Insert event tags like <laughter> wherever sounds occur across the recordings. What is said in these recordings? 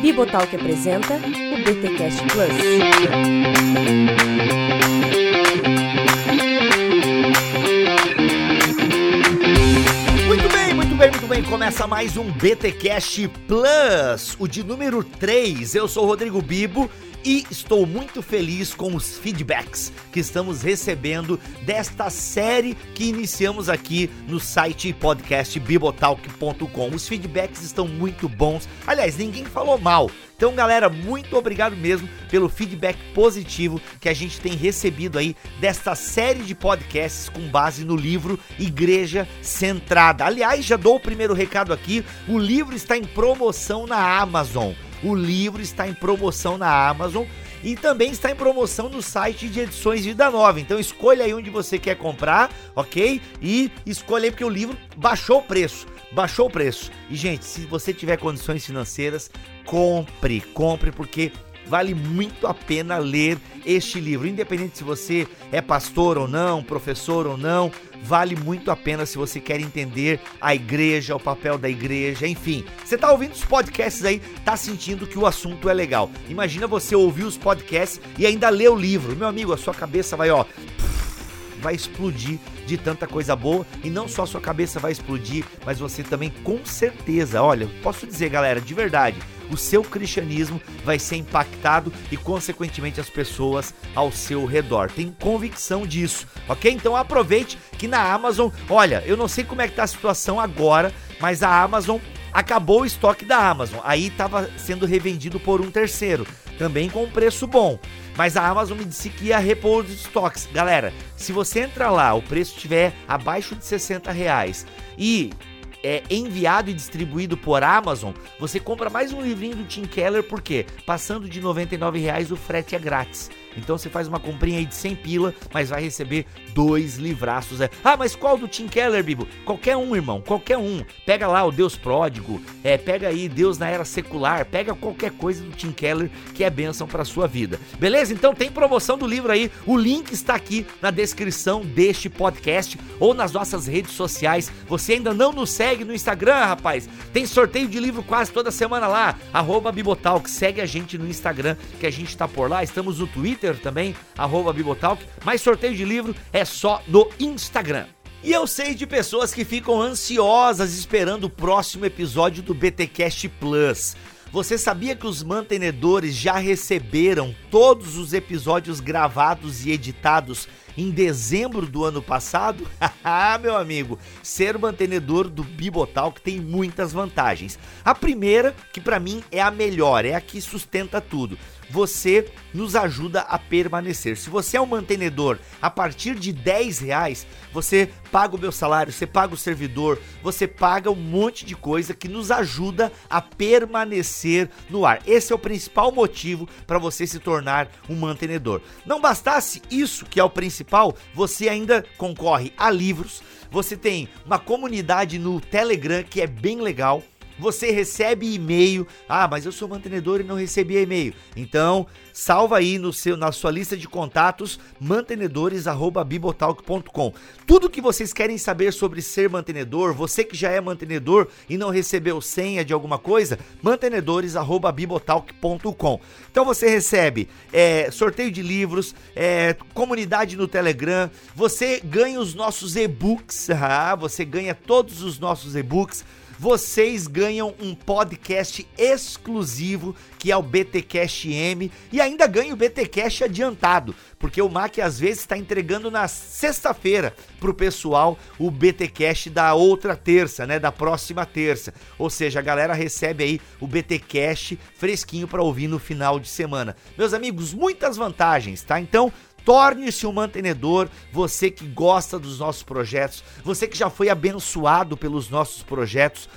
Bibotalk apresenta o BTcast Plus. Muito bem, muito bem, muito bem. Começa mais um BTcast Plus, o de número 3. Eu sou o Rodrigo Bibo e estou muito feliz com os feedbacks que estamos recebendo desta série que iniciamos aqui no site podcast bibotalk.com. Os feedbacks estão muito bons. Aliás, ninguém falou mal. Então, galera, muito obrigado mesmo pelo feedback positivo que a gente tem recebido aí desta série de podcasts com base no livro Igreja Centrada. Aliás, já dou o primeiro recado aqui: o livro está em promoção na Amazon. O livro está em promoção na Amazon e também está em promoção no site de edições Vida Nova. Então escolha aí onde você quer comprar, ok? E escolha aí porque o livro baixou o preço. Baixou o preço. E, gente, se você tiver condições financeiras, compre, compre, porque vale muito a pena ler este livro. Independente se você é pastor ou não, professor ou não, vale muito a pena se você quer entender a igreja, o papel da igreja, enfim. Você tá ouvindo os podcasts aí, tá sentindo que o assunto é legal. Imagina você ouvir os podcasts e ainda ler o livro. Meu amigo, a sua cabeça vai, ó, vai explodir de tanta coisa boa e não só sua cabeça vai explodir, mas você também com certeza, olha, posso dizer, galera, de verdade, o seu cristianismo vai ser impactado e consequentemente as pessoas ao seu redor. Tem convicção disso, OK? Então aproveite que na Amazon, olha, eu não sei como é que tá a situação agora, mas a Amazon acabou o estoque da Amazon. Aí estava sendo revendido por um terceiro, também com um preço bom. Mas a Amazon me disse que ia repor os estoques. Galera, se você entrar lá, o preço estiver abaixo de 60 reais e é enviado e distribuído por Amazon, você compra mais um livrinho do Tim Keller, por quê? Passando de 99 reais o frete é grátis. Então você faz uma comprinha aí de 100 pila, mas vai receber dois livraços. É. Ah, mas qual do Tim Keller, Bibo? Qualquer um, irmão, qualquer um. Pega lá o Deus Pródigo, é, pega aí Deus na Era Secular, pega qualquer coisa do Tim Keller que é bênção para sua vida. Beleza? Então tem promoção do livro aí. O link está aqui na descrição deste podcast ou nas nossas redes sociais. Você ainda não nos segue no Instagram, rapaz? Tem sorteio de livro quase toda semana lá. Arroba Bibotalk. Segue a gente no Instagram que a gente tá por lá. Estamos no Twitter Twitter também, arroba Bibotalk, mas sorteio de livro é só no Instagram. E eu sei de pessoas que ficam ansiosas esperando o próximo episódio do BTcast Plus. Você sabia que os mantenedores já receberam todos os episódios gravados e editados em dezembro do ano passado? <laughs> Ah, meu amigo, ser mantenedor do Bibotalk tem muitas vantagens. A primeira, que para mim é a melhor, é a que sustenta tudo você nos ajuda a permanecer. Se você é um mantenedor a partir de 10 reais, você paga o meu salário, você paga o servidor, você paga um monte de coisa que nos ajuda a permanecer no ar. Esse é o principal motivo para você se tornar um mantenedor. Não bastasse isso, que é o principal, você ainda concorre a livros, você tem uma comunidade no Telegram que é bem legal você recebe e-mail. Ah, mas eu sou mantenedor e não recebi e-mail. Então, salva aí no seu, na sua lista de contatos mantenedores@bibotalk.com. Tudo que vocês querem saber sobre ser mantenedor, você que já é mantenedor e não recebeu senha de alguma coisa, mantenedores@bibotalk.com. Então você recebe é, sorteio de livros, é, comunidade no Telegram, você ganha os nossos e-books, <laughs> ah, você ganha todos os nossos e-books vocês ganham um podcast exclusivo que é o BTcast M e ainda ganha o BTcast adiantado, porque o Mac às vezes está entregando na sexta-feira pro pessoal o BTcast da outra terça, né, da próxima terça. Ou seja, a galera recebe aí o BTcast fresquinho para ouvir no final de semana. Meus amigos, muitas vantagens, tá? Então, Torne-se um mantenedor, você que gosta dos nossos projetos, você que já foi abençoado pelos nossos projetos,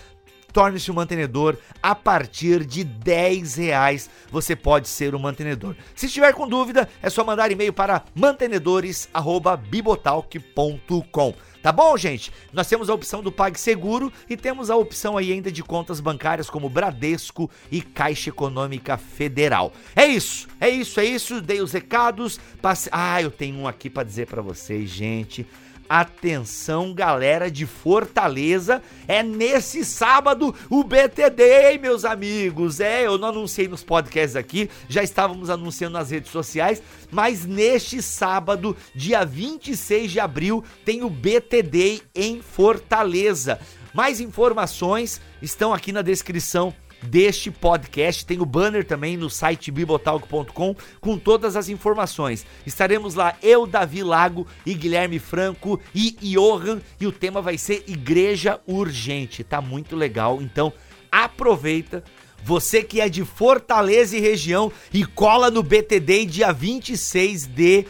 torne-se um mantenedor a partir de 10 reais você pode ser um mantenedor. Se estiver com dúvida, é só mandar e-mail para mantenedores@bibotalk.com. Tá bom, gente? Nós temos a opção do PagSeguro e temos a opção aí ainda de contas bancárias como Bradesco e Caixa Econômica Federal. É isso, é isso, é isso. Dei os recados. Passe... Ah, eu tenho um aqui para dizer para vocês, gente. Atenção, galera de Fortaleza, é nesse sábado o BTD, meus amigos. É, eu não anunciei nos podcasts aqui, já estávamos anunciando nas redes sociais, mas neste sábado, dia 26 de abril, tem o BTD em Fortaleza. Mais informações estão aqui na descrição deste podcast. Tem o banner também no site bibotalk.com com todas as informações. Estaremos lá eu, Davi Lago e Guilherme Franco e Johan e o tema vai ser Igreja Urgente. Tá muito legal, então aproveita. Você que é de Fortaleza e região e cola no BTD dia 26 de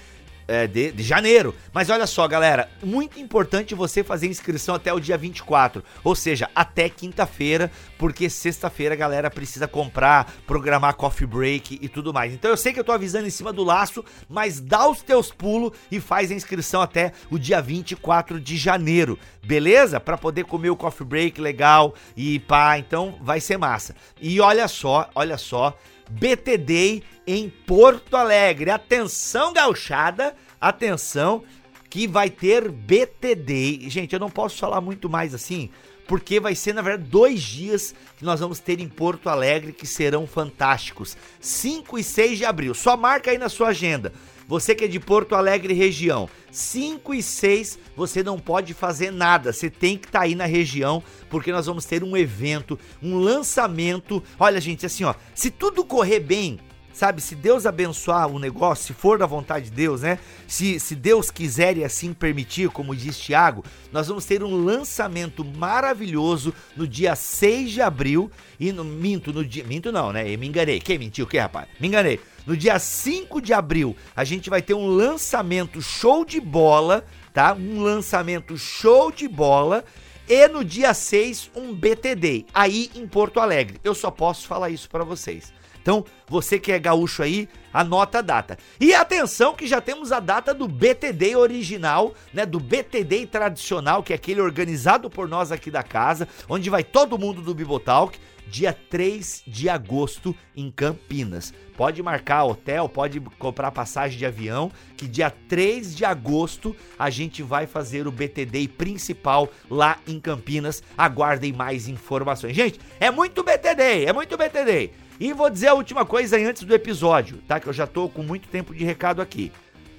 é, de, de, janeiro. Mas olha só, galera, muito importante você fazer inscrição até o dia 24, ou seja, até quinta-feira, porque sexta-feira a galera precisa comprar, programar coffee break e tudo mais. Então eu sei que eu tô avisando em cima do laço, mas dá os teus pulos e faz a inscrição até o dia 24 de janeiro, beleza? Para poder comer o coffee break legal e pá, então vai ser massa. E olha só, olha só, BTD em Porto Alegre. Atenção, gauchada, atenção, que vai ter BTD. Gente, eu não posso falar muito mais assim, porque vai ser, na verdade, dois dias que nós vamos ter em Porto Alegre que serão fantásticos. 5 e 6 de abril. Só marca aí na sua agenda. Você que é de Porto Alegre região, 5 e 6 você não pode fazer nada, você tem que estar tá aí na região, porque nós vamos ter um evento, um lançamento. Olha, gente, assim, ó, se tudo correr bem, sabe? Se Deus abençoar o negócio, se for da vontade de Deus, né? Se, se Deus quiser e assim permitir, como diz Tiago, nós vamos ter um lançamento maravilhoso no dia 6 de abril e no minto no dia, minto não, né? Eu me enganei. Quem mentiu o que, rapaz? Me enganei. No dia 5 de abril, a gente vai ter um lançamento show de bola, tá? Um lançamento show de bola e no dia 6 um BTD aí em Porto Alegre. Eu só posso falar isso para vocês. Então, você que é gaúcho aí, anota a data. E atenção que já temos a data do BTD original, né, do BTD tradicional, que é aquele organizado por nós aqui da casa, onde vai todo mundo do Bibotalk, dia 3 de agosto em Campinas. Pode marcar hotel, pode comprar passagem de avião, que dia 3 de agosto a gente vai fazer o BTD principal lá em Campinas. Aguardem mais informações. Gente, é muito BTD, é muito BTD. E vou dizer a última coisa antes do episódio, tá? Que eu já tô com muito tempo de recado aqui.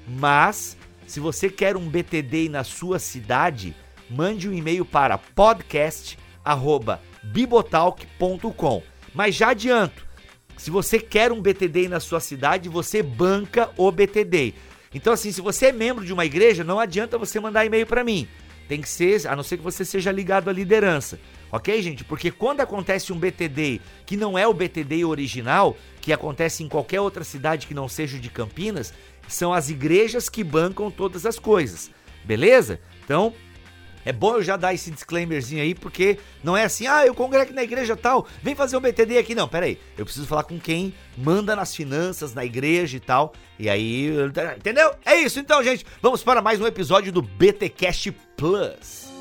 Mas, se você quer um BTD na sua cidade, mande um e-mail para podcast@bibotalk.com. Mas já adianto, se você quer um BTD na sua cidade, você banca o BTD. Então assim, se você é membro de uma igreja, não adianta você mandar e-mail para mim. Tem que ser, a não ser que você seja ligado à liderança. Ok, gente? Porque quando acontece um BTD que não é o BTD original, que acontece em qualquer outra cidade que não seja de Campinas, são as igrejas que bancam todas as coisas. Beleza? Então, é bom eu já dar esse disclaimerzinho aí, porque não é assim, ah, eu congrego na igreja tal, vem fazer um BTD aqui. Não, peraí, eu preciso falar com quem manda nas finanças, na igreja e tal. E aí, entendeu? É isso então, gente. Vamos para mais um episódio do BTcast Plus.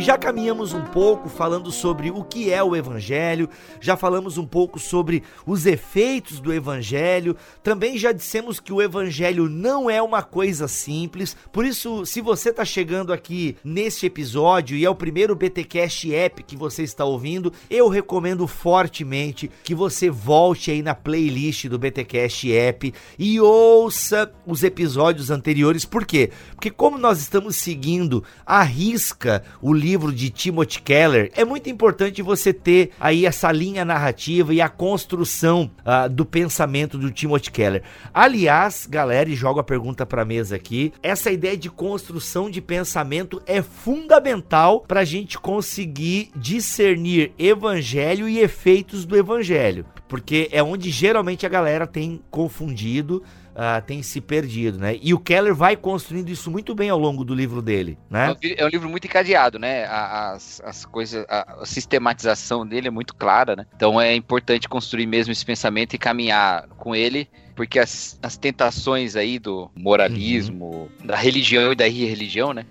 E já caminhamos um pouco falando sobre o que é o Evangelho, já falamos um pouco sobre os efeitos do Evangelho, também já dissemos que o Evangelho não é uma coisa simples, por isso, se você está chegando aqui neste episódio e é o primeiro BTcast app que você está ouvindo, eu recomendo fortemente que você volte aí na playlist do BTcast app e ouça os episódios anteriores, por quê? Porque como nós estamos seguindo a risca o livro livro de Timothy Keller, é muito importante você ter aí essa linha narrativa e a construção uh, do pensamento do Timothy Keller. Aliás, galera, e jogo a pergunta para mesa aqui, essa ideia de construção de pensamento é fundamental para a gente conseguir discernir evangelho e efeitos do evangelho, porque é onde geralmente a galera tem confundido uh, tem se perdido, né? E o Keller vai construindo isso muito bem ao longo do livro dele, né? É um livro muito encadeado, né? As, as coisas, a, sistematização dele é muito clara, né? Então é importante construir mesmo esse pensamento e caminhar com ele porque as, as tentações aí do moralismo, uhum. da religião e da irreligião, né?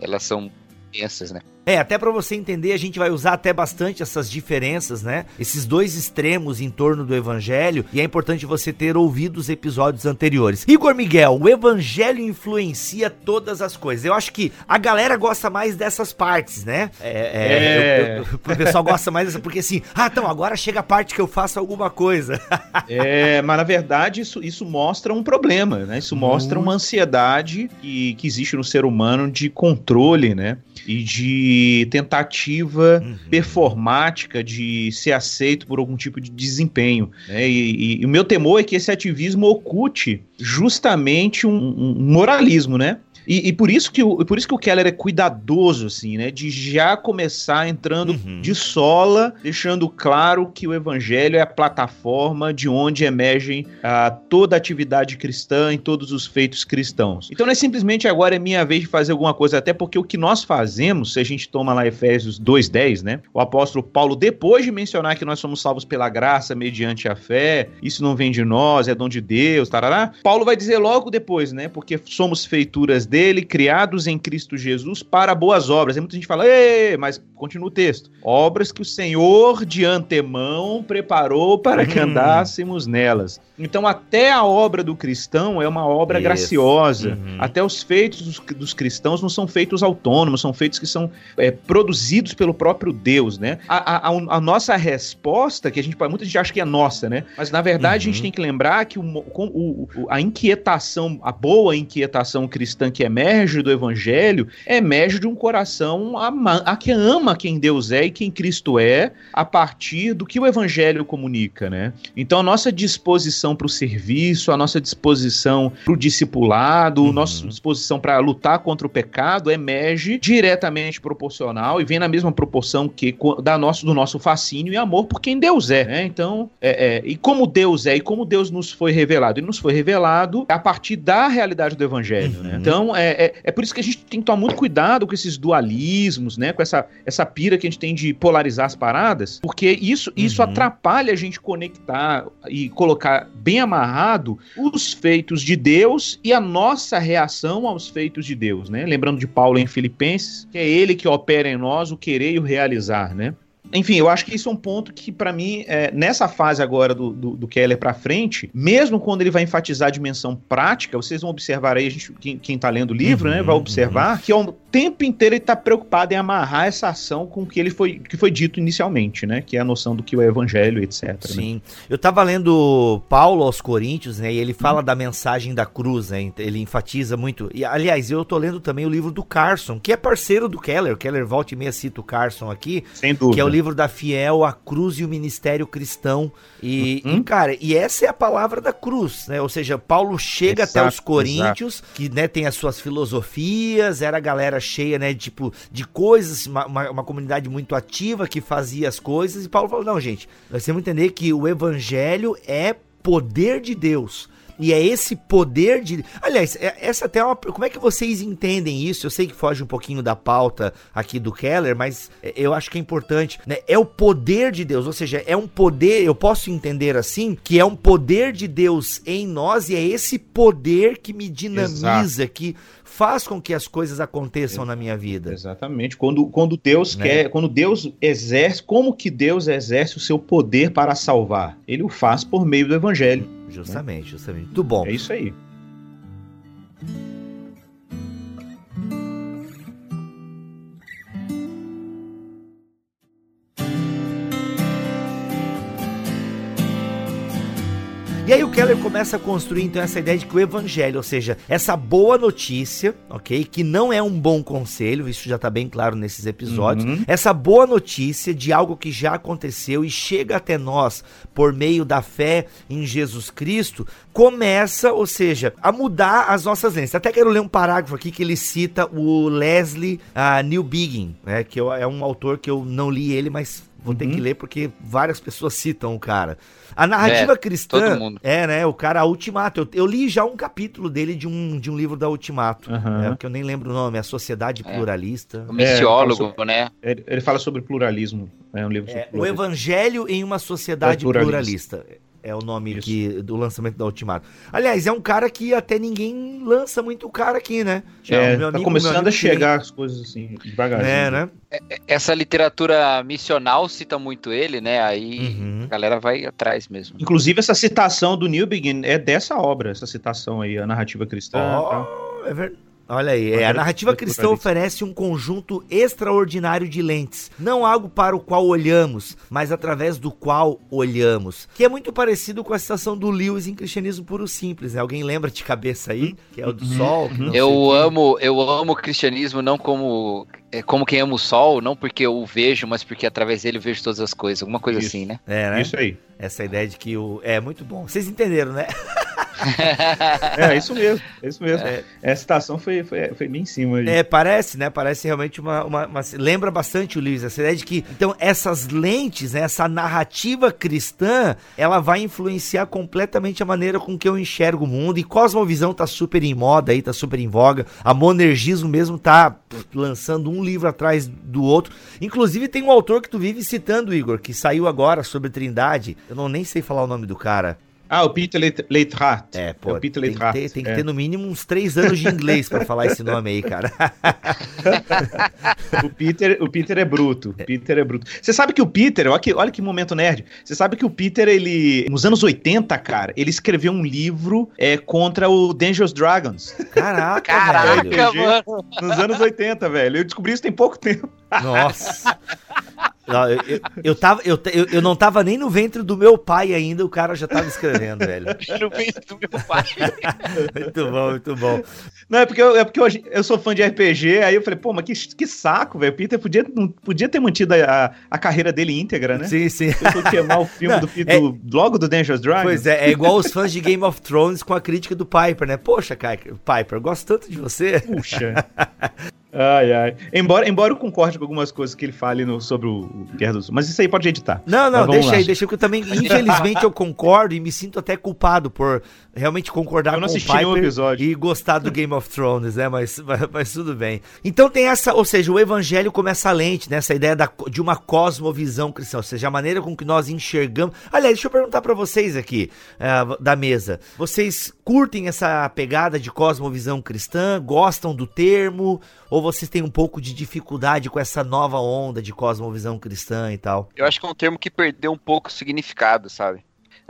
Elas são imensas, né? É, até para você entender, a gente vai usar até bastante essas diferenças, né? Esses dois extremos em torno do evangelho, e é importante você ter ouvido os episódios anteriores. Igor Miguel, o evangelho influencia todas as coisas. Eu acho que a galera gosta mais dessas partes, né? É, é, é. Eu, eu, o pessoal gosta mais dessa, porque assim, ah, então agora chega a parte que eu faço alguma coisa. <laughs> é, mas na verdade isso, isso mostra um problema, né? Isso mostra uma ansiedade que, que existe no ser humano de controle, né? E de tentativa uhum. performática de ser aceito por algum tipo de desempenho. Né? E, e, e, o meu temor é que esse ativismo oculte justamente um, um moralismo, né? E, e, por, isso que o, por isso que o Keller é cuidadoso, assim, né? De já começar entrando uhum. de sola, deixando claro que o evangelho é a plataforma de onde emergem uh, toda a atividade cristã e todos os feitos cristãos. Então não é simplesmente agora é minha vez de fazer alguma coisa, até porque o que nós fazemos, se a gente toma lá Efésios 2,10, né? O apóstolo Paulo, depois de mencionar que nós somos salvos pela graça mediante a fé, isso não vem de nós, é dom de Deus, tarará, Paulo vai dizer logo depois, né? Porque somos feituras dele, criados em Cristo Jesus para boas obras. E muita gente fala, mas continua o texto. Obras que o Senhor de antemão preparou para que hum. andássemos nelas. Então, até a obra do cristão é uma obra Isso. graciosa. Uhum. Até os feitos dos, dos, cristãos não são feitos autônomos, são feitos que são é, produzidos pelo próprio Deus, né? A, a, a, nossa resposta, que a gente muita gente acha que é nossa, né? Mas na verdade uhum. a gente uhum. tem que lembrar que o, o, a inquietação, a boa inquietação cristã que emerge do evangelho, emerge de um coração a, a que ama quem Deus é e quem Cristo é, a partir do que o evangelho comunica, né? Então a nossa disposição para o serviço, a nossa disposição para o discipulado, uhum. a nossa disposição para lutar contra o pecado emerge diretamente proporcional e vem na mesma proporção que da nosso, do nosso fascínio e amor por quem Deus é. Né? Então, é, é, e como Deus é e como Deus nos foi revelado? E nos foi revelado a partir da realidade do Evangelho. Né? Uhum. Né? Então, é, é, é por isso que a gente tem que tomar muito cuidado com esses dualismos, né? com essa, essa pira que a gente tem de polarizar as paradas, porque isso, isso uhum. atrapalha a gente conectar e colocar bem amarrado os feitos de Deus e a nossa reação aos feitos de Deus, né? Lembrando de Paulo em Filipenses, que é ele que opera em nós o querer e o realizar, né? Enfim, eu acho que isso é um ponto que, para mim, é, nessa fase agora do, do, do Keller para frente, mesmo quando ele vai enfatizar a dimensão prática, vocês vão observar aí, a gente, quem, quem tá lendo o livro, uhum, né, vai observar uhum. que ao tempo inteiro ele tá preocupado em amarrar essa ação com o que ele foi, que foi dito inicialmente, né, que é a noção do que é o evangelho, etc. Né. Sim. Né? Eu tava lendo Paulo aos Coríntios, né, e ele fala uhum. da mensagem da cruz, né, ele enfatiza muito. E, aliás, eu tô lendo também o livro do Carson, que é parceiro do Keller. O Keller volta e meia cita o Carson aqui. Sem dúvida. Que é o livro da Fiel, a cruz e o ministério cristão. E, uhum. e, cara, e essa é a palavra da cruz, né? Ou seja, Paulo chega exato, até os coríntios, exato. que né, tem as suas filosofias, era a galera cheia, né, tipo, de coisas, uma, uma, uma comunidade muito ativa que fazia as coisas. E Paulo falou: não, gente, nós temos que entender que o evangelho é poder de Deus e é esse poder de. Aliás, é, essa até é uma. Como é que vocês entendem isso? Eu sei que foge um pouquinho da pauta aqui do Keller, mas é, eu acho que é importante. Né? É o poder de Deus, ou seja, é um poder, eu posso entender assim, que é um poder de Deus em nós e é esse poder que me dinamiza, Exato. que faz com que as coisas aconteçam na minha vida. Exatamente. Quando, quando Deus né? quer, quando Deus exerce, como que Deus exerce o seu poder para salvar? Ele o faz por meio do evangelho. Justamente, né? justamente. Muito bom. É isso aí. E aí o Keller começa a construir então essa ideia de que o evangelho, ou seja, essa boa notícia, ok? Que não é um bom conselho, isso já tá bem claro nesses episódios. Uhum. Essa boa notícia de algo que já aconteceu e chega até nós por meio da fé em Jesus Cristo, começa, ou seja, a mudar as nossas lentes. Até quero ler um parágrafo aqui que ele cita o Leslie uh, Newbigin, né? Que é um autor que eu não li ele, mas vou uhum. ter que ler porque várias pessoas citam o cara. A narrativa é, cristã é, né, o cara Ultimato. Eu, eu, li já um capítulo dele de um, de um livro da Ultimato, uhum. que eu nem lembro o nome, A Sociedade é. Pluralista. O missiólogo, é, né? Ele, ele, fala sobre pluralismo, é um livro sobre O Evangelho em uma Sociedade pluralista. pluralista. É o nome que, do lançamento da Ultimato. Aliás, é um cara que até ninguém lança muito o cara aqui, né? É, tá amigo, começando a chegar as coisas assim, devagarzinho. É, né? É, é, essa literatura missional cita muito ele, né? Aí uhum. a galera vai atrás mesmo. Inclusive, essa citação do Newbegin é dessa obra, essa citação aí, a narrativa cristã. Oh, é verdade. Olha aí, é, a narrativa cristã oferece um conjunto extraordinário de lentes, não algo para o qual olhamos, mas através do qual olhamos, que é muito parecido com a citação do Lewis em Cristianismo Puro Simples, né? Alguém lembra de cabeça aí, que é o do uhum. sol? eu amo, eu amo o cristianismo não como é como quem ama o sol, não porque eu o vejo, mas porque através dele eu vejo todas as coisas, alguma coisa Isso. assim, né? É, né? Isso aí. Essa ideia de que o é muito bom. Vocês entenderam, né? <laughs> é, isso mesmo, é isso mesmo. É. Essa citação foi, foi, foi bem em cima. Aí. É, parece, né? Parece realmente uma, uma, uma, Lembra bastante o Luiz, essa ideia de que. Então, essas lentes, né, essa narrativa cristã, ela vai influenciar completamente a maneira com que eu enxergo o mundo. E Cosmovisão tá super em moda aí, tá super em voga. A Monergismo mesmo tá lançando um livro atrás do outro. Inclusive, tem um autor que tu vive citando, Igor, que saiu agora sobre Trindade. Eu não nem sei falar o nome do cara. Ah, o Peter Leithart. É, pô. É Peter tem, que ter, tem que é. ter no mínimo uns três anos de inglês para falar esse nome aí, cara. <laughs> o, Peter, o Peter é bruto. O Peter é bruto. Você sabe que o Peter, olha que, olha que momento nerd. Você sabe que o Peter, ele, nos anos 80, cara, ele escreveu um livro é, contra o Dangerous Dragons. Caraca, Caraca velho. mano. Nos anos 80, velho. Eu descobri isso tem pouco tempo. Nossa. <laughs> Não, eu, eu, eu, tava, eu, eu, não tava nem no ventre do meu pai ainda, o cara já tava escrevendo, velho. <laughs> no ventre do meu pai. muito bom, muito bom. Não, é porque, eu, é porque hoje eu sou fã de RPG, aí eu falei, pô, mas que, que saco, velho. Peter podia, não, podia ter mantido a, a carreira dele íntegra, né? Sim, sim. Eu queimar o filme não, do é, logo do Dangerous Dragons. Pois é, é igual os fãs de Game of Thrones com a crítica do Piper, né? Poxa, Piper, eu gosto tanto de você. Puxa. <laughs> Ai, ai. Embora, embora eu concorde com algumas coisas que ele fale no, sobre o Guerra do Sul. Mas isso aí pode editar. Não, não, deixa lá. aí, deixa que eu também, infelizmente, eu concordo e me sinto até culpado por realmente concordar com o Piper e gostar do Game of Thrones, né? Mas, <laughs> mas, mas, tudo bem. Então tem essa, ou seja, o evangelho começa lente, né? Essa ideia da, de uma cosmovisão cristã, ou seja, a maneira com que nós enxergamos. Aliás, deixa eu perguntar para vocês aqui, uh, da mesa. Vocês curtem essa pegada de cosmovisão cristã? Gostam do termo? Ou vocês têm um pouco de dificuldade com essa nova onda de cosmovisão cristã e tal? Eu acho que é um termo que perdeu um pouco o significado, sabe?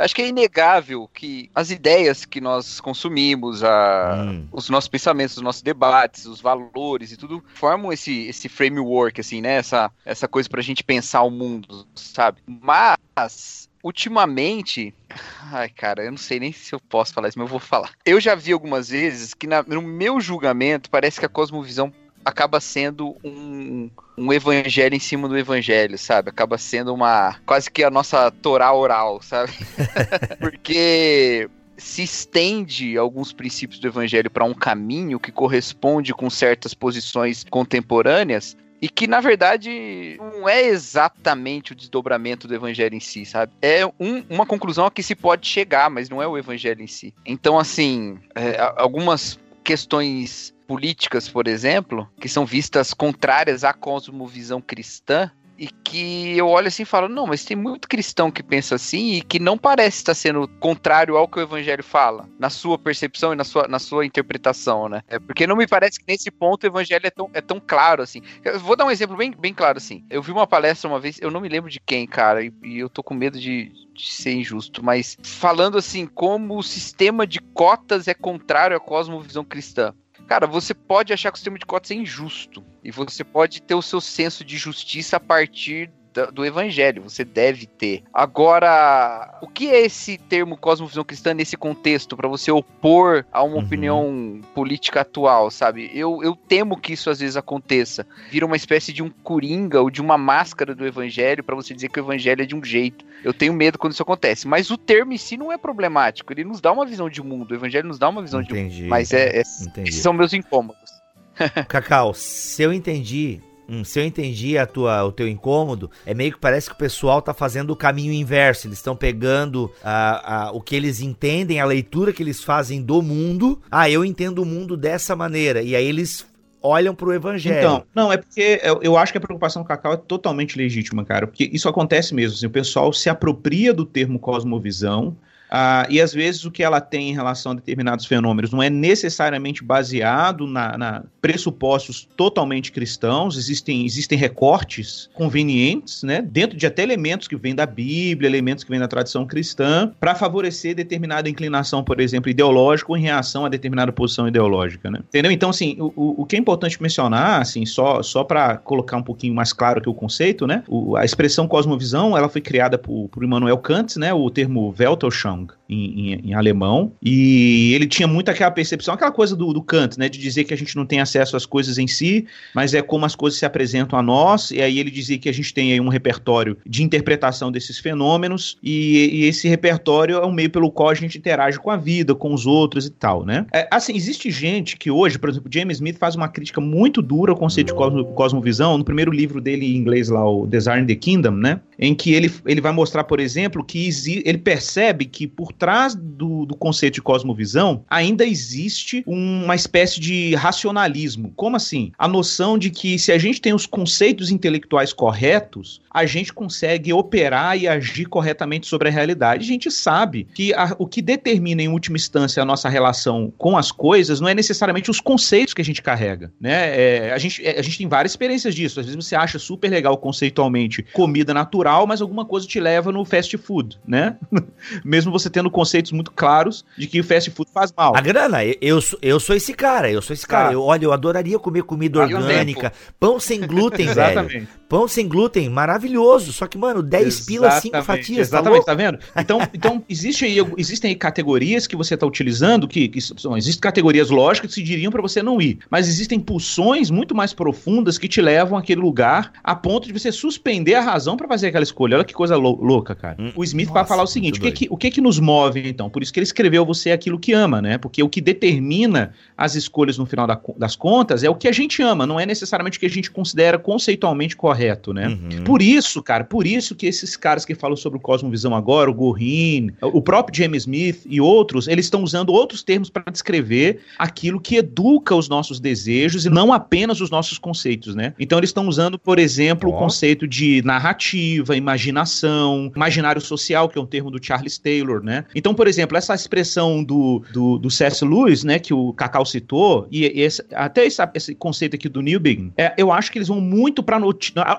Acho que é inegável que as ideias que nós consumimos, a, hum. os nossos pensamentos, os nossos debates, os valores e tudo formam esse, esse framework, assim, né? Essa, essa coisa pra gente pensar o mundo, sabe? Mas ultimamente. <laughs> Ai, cara, eu não sei nem se eu posso falar isso, mas eu vou falar. Eu já vi algumas vezes que, na, no meu julgamento, parece que a cosmovisão acaba sendo um, um evangelho em cima do evangelho, sabe? Acaba sendo uma. quase que a nossa Torá oral, sabe? <laughs> Porque se estende alguns princípios do evangelho para um caminho que corresponde com certas posições contemporâneas e que na verdade não é exatamente o desdobramento do evangelho em si, sabe? É um, uma conclusão a que se pode chegar, mas não é o evangelho em si. Então, assim, é, algumas questões políticas, por exemplo, que são vistas contrárias à cosmovisão cristã, e que eu olho assim e falo, não, mas tem muito cristão que pensa assim e que não parece estar sendo contrário ao que o evangelho fala, na sua percepção e na sua, na sua interpretação, né? É porque não me parece que nesse ponto o evangelho é tão, é tão claro assim. Eu vou dar um exemplo bem, bem claro assim. Eu vi uma palestra uma vez, eu não me lembro de quem, cara, e, e eu tô com medo de, de ser injusto, mas falando assim, como o sistema de cotas é contrário à cosmovisão cristã. Cara, você pode achar que o sistema de cotas é injusto. E você pode ter o seu senso de justiça a partir do evangelho, você deve ter. Agora, o que é esse termo cosmovisão cristã nesse contexto para você opor a uma uhum. opinião política atual, sabe? Eu, eu temo que isso às vezes aconteça. Vira uma espécie de um coringa ou de uma máscara do evangelho para você dizer que o evangelho é de um jeito. Eu tenho medo quando isso acontece, mas o termo em si não é problemático, ele nos dá uma visão de mundo, o evangelho nos dá uma visão Entendi. de mundo. Mas é, é esses são meus incômodos. <laughs> Cacau, se eu entendi, Hum, se eu entendi a tua, o teu incômodo, é meio que parece que o pessoal tá fazendo o caminho inverso. Eles estão pegando a, a, o que eles entendem, a leitura que eles fazem do mundo. Ah, eu entendo o mundo dessa maneira. E aí eles olham pro evangelho. Então, não, é porque eu, eu acho que a preocupação do Cacau é totalmente legítima, cara, porque isso acontece mesmo, assim, o pessoal se apropria do termo cosmovisão, Uh, e às vezes o que ela tem em relação a determinados fenômenos não é necessariamente baseado na, na pressupostos totalmente cristãos, existem, existem recortes convenientes, né, dentro de até elementos que vêm da Bíblia, elementos que vêm da tradição cristã, para favorecer determinada inclinação, por exemplo, ideológica ou em reação a determinada posição ideológica, né? Entendeu? Então, assim, o, o que é importante mencionar, assim, só, só para colocar um pouquinho mais claro aqui o conceito, né, o, a expressão cosmovisão, ela foi criada por, por Immanuel Kant, né, o termo Weltanschauung, em, em, em, alemão, e ele tinha muito aquela percepção, aquela coisa do, do Kant, né, de dizer que a gente não tem acesso às coisas em si, mas é como as coisas se apresentam a nós, e aí ele dizia que a gente tem aí um repertório de interpretação desses fenômenos, e, e esse repertório é um meio pelo qual a gente interage com a vida, com os outros e tal, né. É, assim, existe gente que hoje, por exemplo, James Smith faz uma crítica muito dura ao conceito de cosmo, cosmovisão, no primeiro livro dele em inglês lá, o Design the Kingdom, né, em que ele, ele vai mostrar, por exemplo, que ele percebe que por trás do, do conceito de cosmovisão ainda existe uma espécie de racionalismo. Como assim? A noção de que se a gente tem os conceitos intelectuais corretos, a gente consegue operar e agir corretamente sobre a realidade. A gente sabe que a, o que determina, em última instância, a nossa relação com as coisas não é necessariamente os conceitos que a gente carrega. Né? É, a, gente, é, a gente tem várias experiências disso. Às vezes você acha super legal conceitualmente comida natural mas alguma coisa te leva no fast food, né? <laughs> Mesmo você tendo conceitos muito claros de que o fast food faz mal. A grana, eu, eu sou esse cara, eu sou esse cara. Tá. Eu, olha, eu adoraria comer comida orgânica, pão sem glúten, <laughs> velho. Pão sem glúten, maravilhoso. Só que, mano, 10 pilas, 5 fatias. Tá exatamente, tá, tá vendo? Então, <laughs> então existe aí, existem aí categorias que você está utilizando, que, que são, existem categorias lógicas que se diriam para você não ir. Mas existem pulsões muito mais profundas que te levam àquele lugar a ponto de você suspender a razão para fazer aquela escolha. Olha que coisa lou louca, cara. Hum, o Smith vai falar o seguinte: o que, que, o que que nos move, então? Por isso que ele escreveu Você é aquilo que ama, né? Porque o que determina as escolhas no final da, das contas é o que a gente ama, não é necessariamente o que a gente considera conceitualmente correto, né? Uhum. Por isso, cara, por isso que esses caras que falam sobre o Cosmovisão agora, o Gorin, o próprio James Smith e outros, eles estão usando outros termos para descrever aquilo que educa os nossos desejos e não apenas os nossos conceitos, né? Então eles estão usando, por exemplo, oh. o conceito de narrativa, imaginação, imaginário social, que é um termo do Charles Taylor, né? Então, por exemplo, essa expressão do, do, do C.S. Lewis, né, que o Cacau citou, e esse, até esse, esse conceito aqui do Newbegin, é, eu acho que eles vão muito para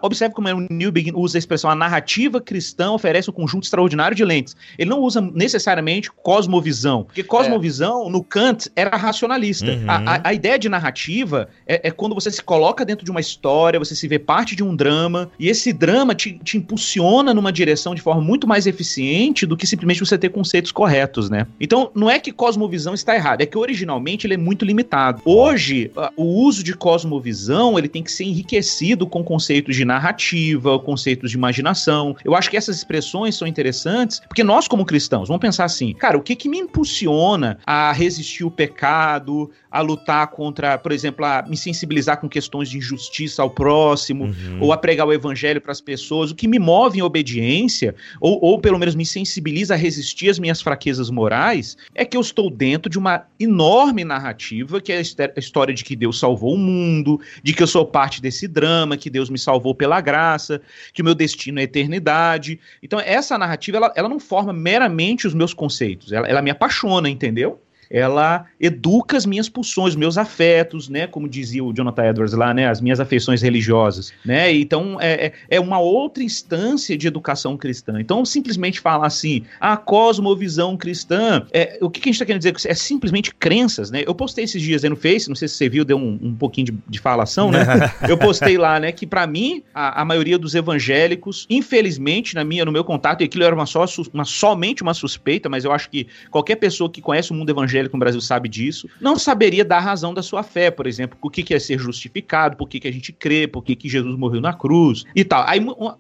observe como é o Newbegin usa a expressão a narrativa cristã oferece um conjunto extraordinário de lentes. Ele não usa necessariamente cosmovisão, porque cosmovisão é. no Kant era racionalista. Uhum. A, a, a, ideia de narrativa é, é, quando você se coloca dentro de uma história, você se vê parte de um drama e esse drama te, te impulsiona numa direção de forma muito mais eficiente do que simplesmente você ter conceitos corretos, né? Então, não é que cosmovisão está errado, é que originalmente ele é muito limitado. Hoje, o uso de cosmovisão, ele tem que ser enriquecido com conceitos de narrativa, conceitos de imaginação. Eu acho que essas expressões são interessantes, porque nós como cristãos, vamos pensar assim, cara, o que que me impulsiona a resistir o pecado, a lutar contra, por exemplo, a me sensibilizar com questões de injustiça ao próximo, uhum. ou a pregar o evangelho para as pessoas, o que me move em obediência, ou, ou pelo menos me sensibiliza a resistir às minhas fraquezas morais, é que eu estou dentro de uma enorme narrativa que é a história de que Deus salvou o mundo, de que eu sou parte desse drama, que Deus me salvou pela graça, que o meu destino é eternidade. Então, essa narrativa, ela, ela não forma meramente os meus conceitos, ela, ela me apaixona, entendeu? Ela educa as minhas pulsões, meus afetos, né? Como dizia o Jonathan Edwards lá, né? As minhas afeições religiosas, né? Então é, é, é uma outra instância de educação cristã. Então simplesmente falar assim, a cosmovisão cristã, é, o que, que a gente está querendo dizer? É simplesmente crenças, né? Eu postei esses dias aí no Face, não sei se você viu, deu um, um pouquinho de, de falação, né? <laughs> Eu postei lá, né? Que para mim a, a, maioria dos evangélicos, infelizmente na minha, no meu contato, e aquilo era uma só, uma, somente uma suspeita, mas eu acho que qualquer pessoa que conhece o mundo evangélico evangélico no Brasil sabe disso, não saberia dar razão da sua fé, por exemplo, por que, que é ser justificado, por que, que a gente crê, por que, que Jesus morreu na cruz e tal. Aí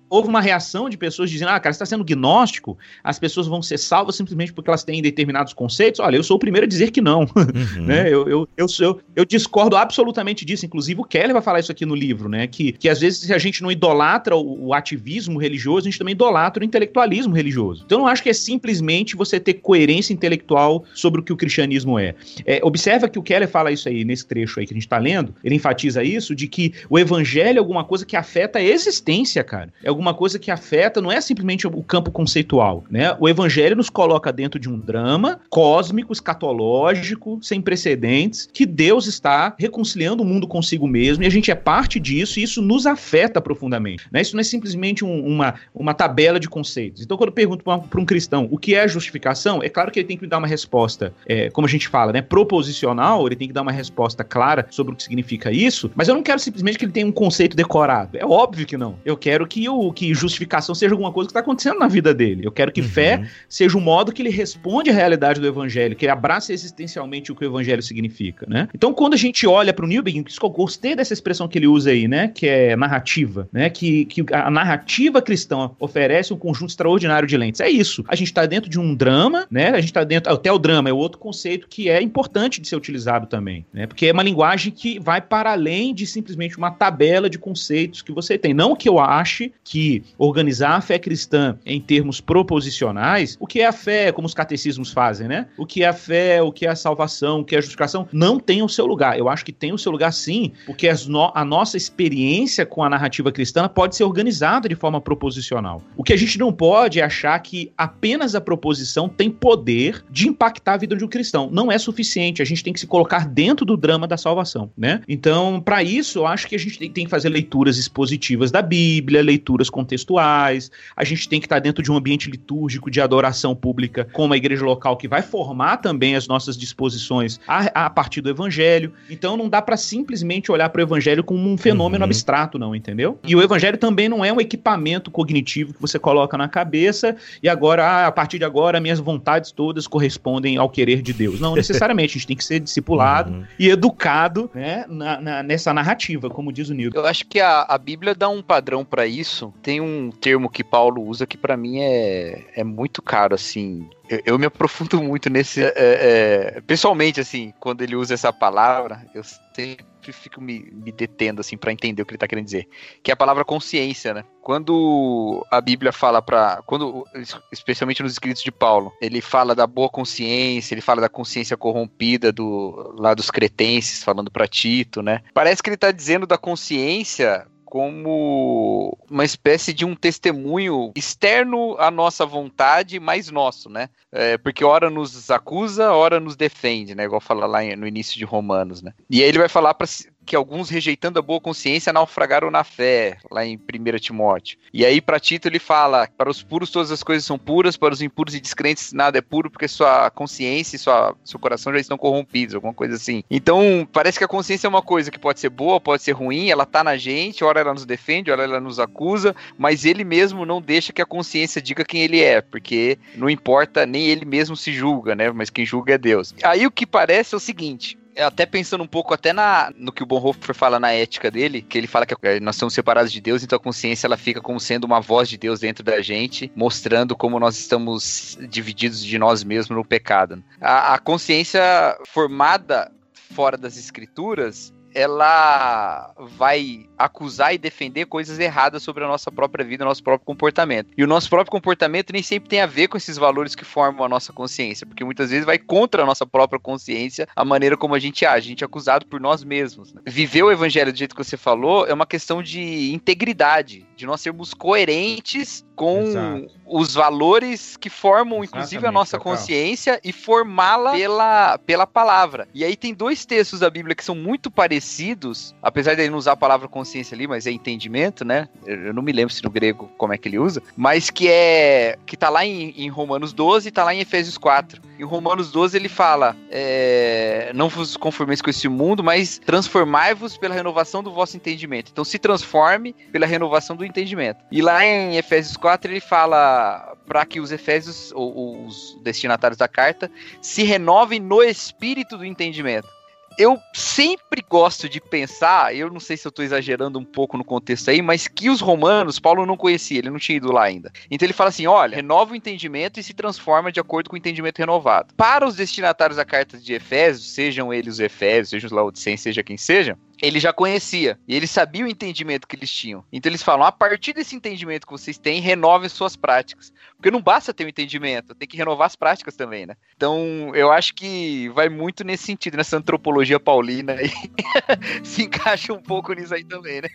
houve uma reação de pessoas dizendo: ah, cara, você está sendo gnóstico, as pessoas vão ser salvas simplesmente porque elas têm determinados conceitos. Olha, eu sou o primeiro a dizer que não. Uhum. <laughs> né? eu, eu, eu, eu, eu, discordo absolutamente disso. Inclusive, o Keller vai falar isso aqui no livro, né? Que, que às vezes, se a gente não idolatra o, o ativismo religioso, a gente também idolatra o intelectualismo religioso. Então, eu não acho que é simplesmente você ter coerência intelectual sobre o que o cristianismo cristianismo é. é. Observa que o Keller fala isso aí nesse trecho aí que a gente está lendo, ele enfatiza isso, de que o evangelho é alguma coisa que afeta a existência, cara. É alguma coisa que afeta, não é simplesmente o campo conceitual, né? O evangelho nos coloca dentro de um drama cósmico, escatológico, sem precedentes, que Deus está reconciliando o mundo consigo mesmo e a gente é parte disso e isso nos afeta profundamente. Né? Isso não é simplesmente um, uma, uma tabela de conceitos. Então, quando eu pergunto para um cristão o que é justificação, é claro que ele tem que me dar uma resposta, é, como a gente fala, né, proposicional, ele tem que dar uma resposta clara sobre o que significa isso, mas eu não quero simplesmente que ele tenha um conceito decorado. É óbvio que não. Eu quero que, o, que justificação seja alguma coisa que está acontecendo na vida dele. Eu quero que uhum. fé seja o modo que ele responde à realidade do evangelho, que ele abraça existencialmente o que o evangelho significa, né? Então, quando a gente olha para o Newbegin, que eu gostei dessa expressão que ele usa aí, né, que é narrativa, né, que, que a narrativa cristã oferece um conjunto extraordinário de lentes. É isso. A gente está dentro de um drama, né? A gente está dentro até o drama é outro conceito que é importante de ser utilizado também, né? Porque é uma linguagem que vai para além de simplesmente uma tabela de conceitos que você tem. Não que eu ache que organizar a fé cristã em termos proposicionais, o que é a fé, como os catecismos fazem, né? O que é a fé, o que é a salvação, o que é a justificação, não tem o seu lugar. Eu acho que tem o seu lugar sim, porque no a nossa experiência com a narrativa cristã pode ser organizada de forma proposicional. O que a gente não pode é achar que apenas a proposição tem poder de impactar a vida de um cristão. Não é suficiente. A gente tem que se colocar dentro do drama da salvação, né? Então, para isso, eu acho que a gente tem, que fazer leituras expositivas da Bíblia, leituras contextuais. A gente tem que estar dentro de um ambiente litúrgico de adoração pública, como a igreja local, que vai formar também as nossas disposições a, a partir do evangelho. Então, não dá para simplesmente olhar para o evangelho como um fenômeno uhum. abstrato, não, entendeu? E o evangelho também não é um equipamento cognitivo que você coloca na cabeça e agora, ah, a partir de agora, minhas vontades todas correspondem ao querer de Deus. Não necessariamente, a gente tem que ser discipulado uhum. e educado né, na, na, nessa narrativa, como diz o Newton. Eu acho que a, a Bíblia dá um padrão para isso. Tem um termo que Paulo usa que para mim é, é muito caro, assim, eu, eu, me aprofundo muito nesse. É, é, pessoalmente, assim, quando ele usa essa palavra, eu sempre fico me, me detendo, assim, para entender o que ele tá querendo dizer. Que é a palavra consciência, né? Quando a Bíblia fala para. quando Especialmente nos escritos de Paulo, ele fala da boa consciência, ele fala da consciência corrompida do, lá dos cretenses, falando para Tito, né? Parece que ele tá dizendo da consciência como uma espécie de um testemunho externo à nossa vontade, mas nosso, né? É, porque ora nos acusa, ora nos defende, né? Igual fala lá no início de Romanos, né? E aí ele vai falar para que alguns rejeitando a boa consciência naufragaram na fé, lá em 1 Timóteo. E aí para Tito ele fala: para os puros todas as coisas são puras, para os impuros e descrentes nada é puro, porque sua consciência e sua, seu coração já estão corrompidos, alguma coisa assim. Então, parece que a consciência é uma coisa que pode ser boa, pode ser ruim, ela tá na gente, ora ela nos defende, ora ela nos acusa, mas ele mesmo não deixa que a consciência diga quem ele é, porque não importa, nem ele mesmo se julga, né? Mas quem julga é Deus. Aí o que parece é o seguinte: até pensando um pouco até na, no que o Bonhoeffer fala na ética dele, que ele fala que é, nós somos separados de Deus, então a consciência ela fica como sendo uma voz de Deus dentro da gente, mostrando como nós estamos divididos de nós mesmos no pecado. A, a consciência formada fora das escrituras, ela vai acusar e defender coisas erradas sobre a nossa própria vida, o nosso próprio comportamento. E o nosso próprio comportamento nem sempre tem a ver com esses valores que formam a nossa consciência, porque muitas vezes vai contra a nossa própria consciência a maneira como a gente age, a gente é acusado por nós mesmos. Né? Viver o evangelho do jeito que você falou é uma questão de integridade, de nós sermos coerentes com Exato. os valores que formam, Exatamente, inclusive, a nossa total. consciência e formá-la pela, pela palavra. E aí tem dois textos da Bíblia que são muito parecidos, apesar de ele não usar a palavra consciência ali, mas é entendimento, né? Eu não me lembro se no grego como é que ele usa, mas que é que tá lá em, em Romanos 12 e tá lá em Efésios 4. Em Romanos 12 ele fala: é, Não vos conformeis com esse mundo, mas transformai-vos pela renovação do vosso entendimento. Então se transforme pela renovação do entendimento. E lá em Efésios 4 ele fala para que os Efésios, ou, os destinatários da carta, se renovem no espírito do entendimento eu sempre gosto de pensar, eu não sei se eu estou exagerando um pouco no contexto aí, mas que os romanos, Paulo não conhecia, ele não tinha ido lá ainda. Então ele fala assim: olha, renova o entendimento e se transforma de acordo com o entendimento renovado. Para os destinatários da carta de Efésios, sejam eles os Efésios, sejam os Laodicenses, seja quem seja, ele já conhecia. E ele sabia o entendimento que eles tinham. Então eles falam: a partir desse entendimento que vocês têm, renove suas práticas. Porque não basta ter o um entendimento, tem que renovar as práticas também, né? Então eu acho que vai muito nesse sentido, nessa antropologia paulina aí. <laughs> Se encaixa um pouco nisso aí também, né?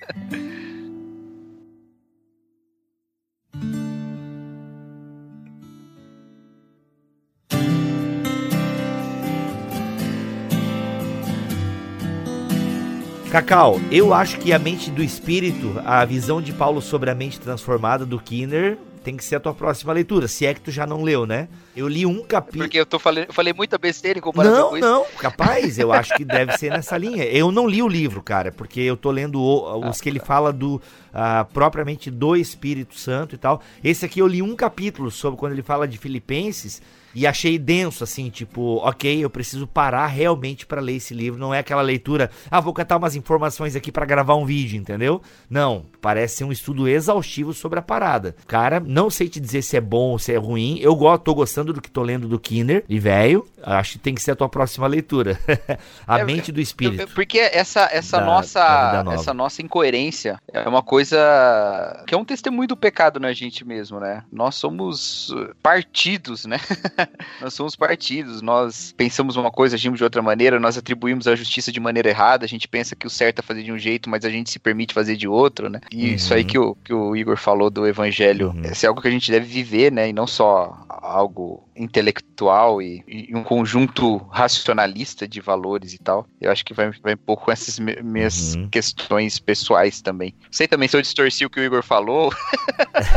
Cacau, eu acho que a mente do espírito, a visão de Paulo sobre a mente transformada do Kinner, tem que ser a tua próxima leitura, se é que tu já não leu, né? Eu li um capítulo. Porque eu tô eu falei muita besteira em comparação não, com isso. Não, não, capaz, eu acho que deve ser nessa linha. Eu não li o livro, cara, porque eu tô lendo o, os ah, que ele fala do uh, propriamente do Espírito Santo e tal. Esse aqui eu li um capítulo sobre quando ele fala de Filipenses e achei denso, assim, tipo, ok, eu preciso parar realmente para ler esse livro. Não é aquela leitura, ah, vou catar umas informações aqui para gravar um vídeo, entendeu? Não, parece ser um estudo exaustivo sobre a parada. Cara, não sei te dizer se é bom ou se é ruim. Eu gosto, tô gostando do que tô lendo do Kinner e velho, acho que tem que ser a tua próxima leitura. <laughs> a é, mente do espírito. Porque essa essa da, nossa da essa nossa incoerência é uma coisa que é um testemunho do pecado na gente mesmo, né? Nós somos partidos, né? <laughs> nós somos partidos, nós pensamos uma coisa, agimos de outra maneira, nós atribuímos a justiça de maneira errada, a gente pensa que o certo é fazer de um jeito, mas a gente se permite fazer de outro, né? E uhum. isso aí que o, que o Igor falou do evangelho, uhum. é algo que a gente deve viver, né? E não só algo intelectual e, e, um conjunto racionalista de valores e tal. Eu acho que vai, vai um pouco com essas me, minhas uhum. questões pessoais também. Sei também se eu distorci o que o Igor falou.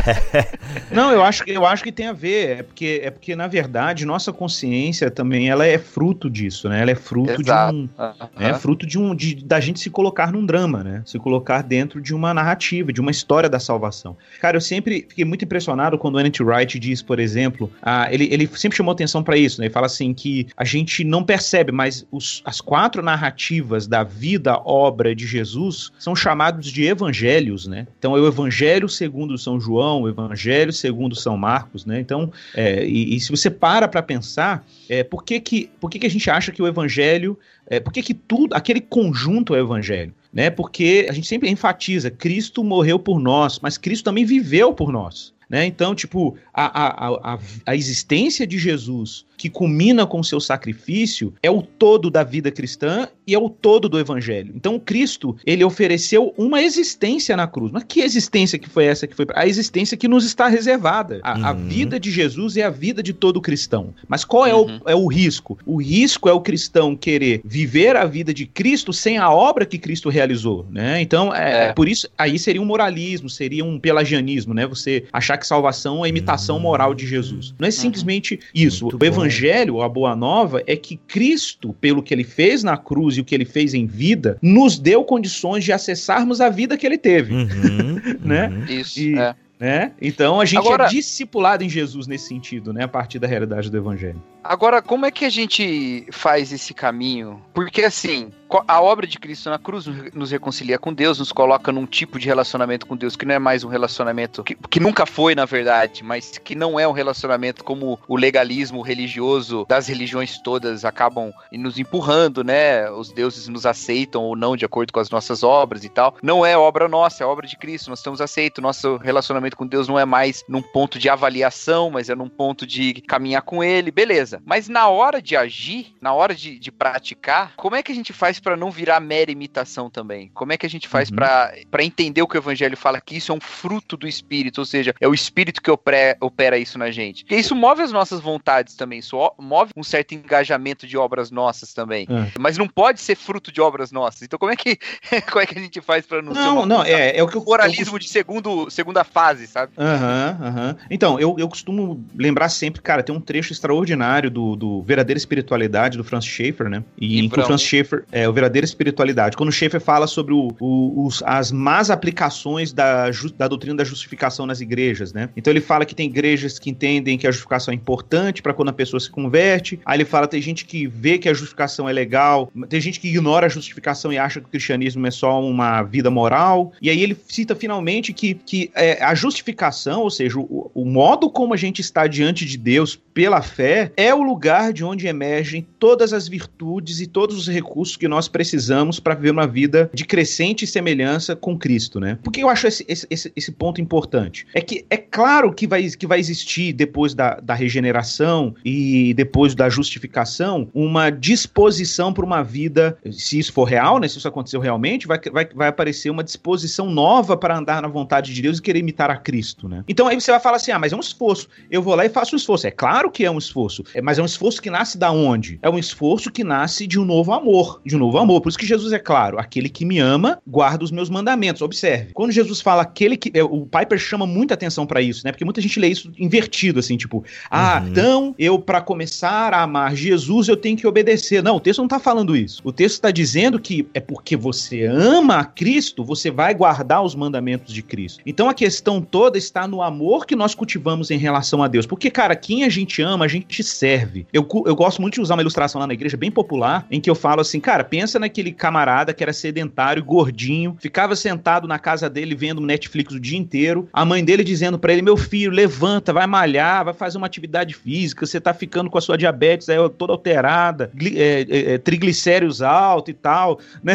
<laughs> não, eu acho, eu acho que tem a ver, é porque, é porque na verdade verdade, nossa consciência também ela é fruto disso, né? Ela é fruto Exato. de um, uhum. é fruto de um, de, da gente se colocar num drama, né? Se colocar dentro de uma narrativa, de uma história da salvação. Cara, eu sempre fiquei muito impressionado quando o N.T. Wright diz, por exemplo, ah, ele, ele sempre chamou atenção para isso, né? Ele fala assim que a gente não percebe, mas os, as quatro narrativas da vida, obra de Jesus são chamados de evangelhos, né? Então é o evangelho segundo São João, o evangelho segundo São Marcos, né? Então, é, e, e se você para para pensar, é, por, que, que, por que, que a gente acha que o evangelho, é, por que, que tudo, aquele conjunto é o evangelho? Né? Porque a gente sempre enfatiza, Cristo morreu por nós, mas Cristo também viveu por nós. Né? Então, tipo, a, a, a, a existência de Jesus que culmina com o seu sacrifício é o todo da vida cristã e é o todo do evangelho. Então, Cristo, ele ofereceu uma existência na cruz. Mas que existência que foi essa que foi? A existência que nos está reservada. A, uhum. a vida de Jesus é a vida de todo cristão. Mas qual é, uhum. o, é o risco? O risco é o cristão querer viver a vida de Cristo sem a obra que Cristo realizou, né? Então, é, é. por isso, aí seria um moralismo, seria um pelagianismo, né? Você achar que salvação é imitação uhum. moral de Jesus. Não é simplesmente isso. Muito o evangelho evangelho, a boa nova, é que Cristo, pelo que ele fez na cruz e o que ele fez em vida, nos deu condições de acessarmos a vida que ele teve. Uhum, <laughs> né? Uhum. Isso. E, é. Né? Então a gente Agora, é discipulado em Jesus nesse sentido, né? A partir da realidade do evangelho. Agora, como é que a gente faz esse caminho? Porque assim, a obra de Cristo na cruz nos reconcilia com Deus, nos coloca num tipo de relacionamento com Deus que não é mais um relacionamento que, que nunca foi, na verdade, mas que não é um relacionamento como o legalismo religioso das religiões todas acabam nos empurrando, né? Os deuses nos aceitam ou não de acordo com as nossas obras e tal. Não é obra nossa, é obra de Cristo, nós estamos aceitos. Nosso relacionamento com Deus não é mais num ponto de avaliação, mas é num ponto de caminhar com Ele, beleza. Mas na hora de agir, na hora de, de praticar, como é que a gente faz para não virar mera imitação também? Como é que a gente faz uhum. para entender o que o evangelho fala que isso é um fruto do espírito, ou seja, é o espírito que opera, opera isso na gente? Porque isso move as nossas vontades também, isso move um certo engajamento de obras nossas também. Uhum. Mas não pode ser fruto de obras nossas. Então como é que <laughs> como é que a gente faz para não, não ser uma, não, é, é o que eu, moralismo eu... de segundo segunda fase, sabe? Aham, uhum, aham. Então, eu, eu costumo lembrar sempre, cara, tem um trecho extraordinário do, do Verdadeira Espiritualidade do Francis Schaeffer, né? E em que o Francis Schaeffer é o Verdadeira Espiritualidade. Quando o Schaeffer fala sobre o, o, os, as más aplicações da, da doutrina da justificação nas igrejas, né? Então ele fala que tem igrejas que entendem que a justificação é importante para quando a pessoa se converte. Aí ele fala tem gente que vê que a justificação é legal, tem gente que ignora a justificação e acha que o cristianismo é só uma vida moral. E aí ele cita finalmente que, que é, a justificação, ou seja, o, o modo como a gente está diante de Deus pela fé, é o lugar de onde emergem todas as virtudes e todos os recursos que nós nós precisamos para viver uma vida de crescente semelhança com Cristo, né? Por que eu acho esse, esse, esse ponto importante? É que é claro que vai, que vai existir, depois da, da regeneração e depois da justificação, uma disposição para uma vida, se isso for real, né? Se isso aconteceu realmente, vai, vai, vai aparecer uma disposição nova para andar na vontade de Deus e querer imitar a Cristo, né? Então aí você vai falar assim: ah, mas é um esforço. Eu vou lá e faço um esforço. É claro que é um esforço, é, mas é um esforço que nasce da onde? É um esforço que nasce de um novo amor, de um novo amor. Por isso que Jesus é claro: aquele que me ama, guarda os meus mandamentos. Observe. Quando Jesus fala aquele que. É, o Piper chama muita atenção para isso, né? Porque muita gente lê isso invertido, assim, tipo, ah, uhum. então eu, para começar a amar Jesus, eu tenho que obedecer. Não, o texto não tá falando isso. O texto está dizendo que é porque você ama a Cristo, você vai guardar os mandamentos de Cristo. Então a questão toda está no amor que nós cultivamos em relação a Deus. Porque, cara, quem a gente ama, a gente serve. Eu, eu gosto muito de usar uma ilustração lá na igreja, bem popular, em que eu falo assim, cara, pensa naquele camarada que era sedentário, gordinho, ficava sentado na casa dele vendo Netflix o dia inteiro, a mãe dele dizendo para ele, meu filho, levanta, vai malhar, vai fazer uma atividade física, você tá ficando com a sua diabetes aí toda alterada, é, é, é, triglicéridos altos e tal, <laughs> né?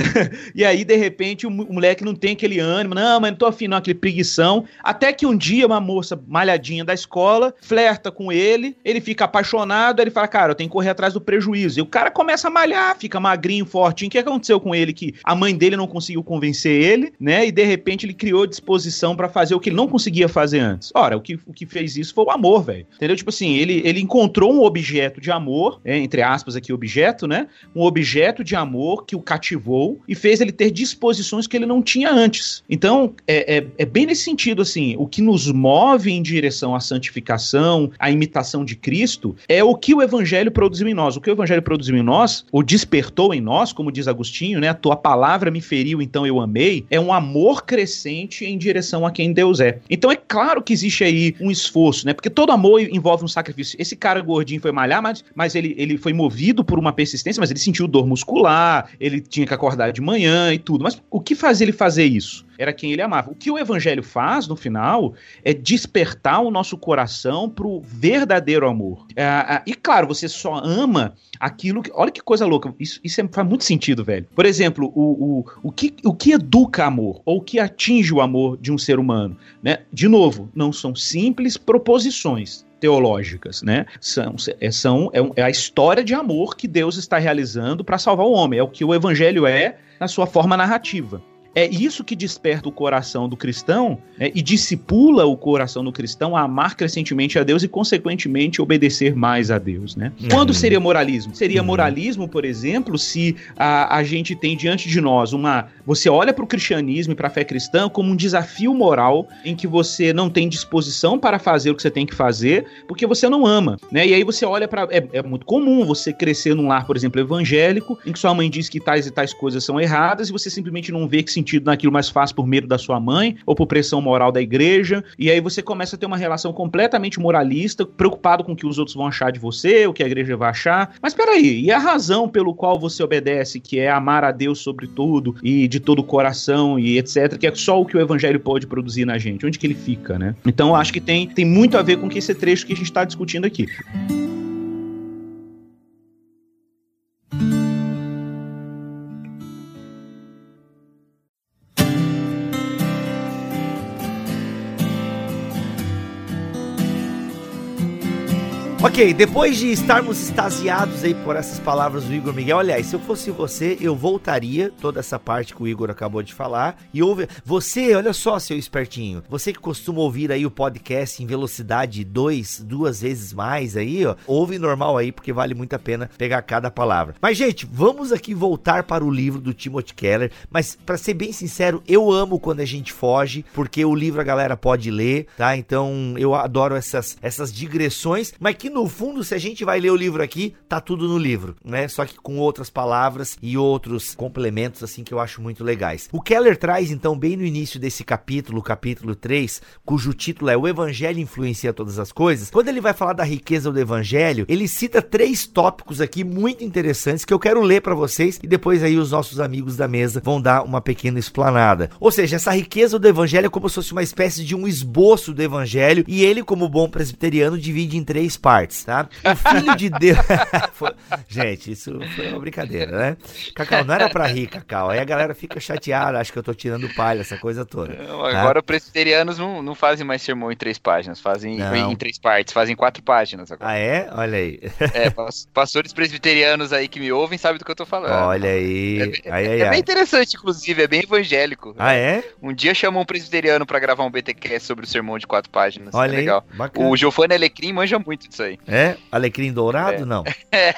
E aí, de repente, o moleque não tem aquele ânimo, não, mas não tô afim, não, aquele preguição. Até que um dia uma moça malhadinha da escola flerta com ele, ele fica apaixonado, ele fala, cara, eu tenho que correr atrás do prejuízo. E o cara começa a malhar, fica magrinho, fortinho. O que aconteceu com ele? Que a mãe dele não conseguiu convencer ele, né? E de repente ele criou disposição para fazer o que ele não conseguia fazer antes. Ora, o que, o que fez isso foi o amor, velho. Entendeu? Tipo assim, ele, ele encontrou um objeto de amor, é, entre aspas aqui, objeto, né? Um objeto de amor que o cativou e fez ele ter disposições que ele não tinha antes. Então, é, é, é bem nesse sentido, assim, o que nos move em direção à santificação, à imitação de Cristo, é o que o Evangelho produziu em nós. O que o Evangelho produziu em nós, ou despertou em nós, como diz Agostinho, né? A tua palavra me feriu, então eu amei, é um amor crescente em direção a quem Deus é. Então é claro que existe aí um esforço, né? Porque todo amor envolve um sacrifício. Esse cara gordinho foi malhar, mas, mas ele, ele foi movido por uma persistência, mas ele sentiu dor muscular, ele tinha que acordar de manhã e tudo. Mas o que faz ele fazer isso? Era quem ele amava. O que o evangelho faz no final é despertar o nosso coração para o verdadeiro amor. É, e claro, você só ama aquilo que. Olha que coisa louca. Isso, isso é, faz muito sentido, velho. Por exemplo, o, o, o, que, o que educa amor, ou o que atinge o amor de um ser humano? Né? De novo, não são simples proposições teológicas, né? São, é, são é, é a história de amor que Deus está realizando para salvar o homem. É o que o evangelho é na sua forma narrativa é isso que desperta o coração do cristão né, e discipula o coração do cristão a amar crescentemente a Deus e, consequentemente, obedecer mais a Deus. Né? Uhum. Quando seria moralismo? Seria uhum. moralismo, por exemplo, se a, a gente tem diante de nós uma. Você olha para o cristianismo e para a fé cristã como um desafio moral em que você não tem disposição para fazer o que você tem que fazer porque você não ama. Né? E aí você olha para. É, é muito comum você crescer num lar, por exemplo, evangélico, em que sua mãe diz que tais e tais coisas são erradas e você simplesmente não vê que se sentido naquilo mais fácil por medo da sua mãe ou por pressão moral da igreja. E aí você começa a ter uma relação completamente moralista, preocupado com o que os outros vão achar de você, o que a igreja vai achar. Mas peraí, e a razão pelo qual você obedece, que é amar a Deus sobre tudo e de todo o coração e etc., que é só o que o evangelho pode produzir na gente? Onde que ele fica, né? Então eu acho que tem, tem muito a ver com esse trecho que a gente está discutindo aqui. Ok, depois de estarmos extasiados aí por essas palavras do Igor Miguel, aliás, se eu fosse você, eu voltaria toda essa parte que o Igor acabou de falar e ouve. Você, olha só, seu espertinho, você que costuma ouvir aí o podcast em velocidade 2, duas vezes mais aí, ó, ouve normal aí, porque vale muito a pena pegar cada palavra. Mas, gente, vamos aqui voltar para o livro do Timothy Keller, mas para ser bem sincero, eu amo quando a gente foge, porque o livro a galera pode ler, tá? Então eu adoro essas, essas digressões, mas que no fundo, se a gente vai ler o livro aqui, tá tudo no livro, né? Só que com outras palavras e outros complementos, assim, que eu acho muito legais. O Keller traz, então, bem no início desse capítulo, capítulo 3, cujo título é O Evangelho Influencia Todas as Coisas. Quando ele vai falar da riqueza do Evangelho, ele cita três tópicos aqui muito interessantes que eu quero ler para vocês e depois aí os nossos amigos da mesa vão dar uma pequena explanada. Ou seja, essa riqueza do Evangelho é como se fosse uma espécie de um esboço do Evangelho e ele, como bom presbiteriano, divide em três partes partes, tá? O filho de Deus. <laughs> Gente, isso foi uma brincadeira, né? Cacau, não era pra rir, Cacau. Aí a galera fica chateada, acha que eu tô tirando palha, essa coisa toda. Não, tá? agora presbiterianos não, não fazem mais sermão em três páginas, fazem em, em três partes, fazem quatro páginas agora. Ah, é? Olha aí. É, pastores presbiterianos aí que me ouvem sabem do que eu tô falando. Olha aí. É, é, é bem interessante, inclusive, é bem evangélico. Ah, é? Um dia chamou um presbiteriano pra gravar um BTQ sobre o sermão de quatro páginas. Olha é legal. Aí. O Giovanni Alecrim manja muito disso aí. É? Alecrim dourado? É. Não. É.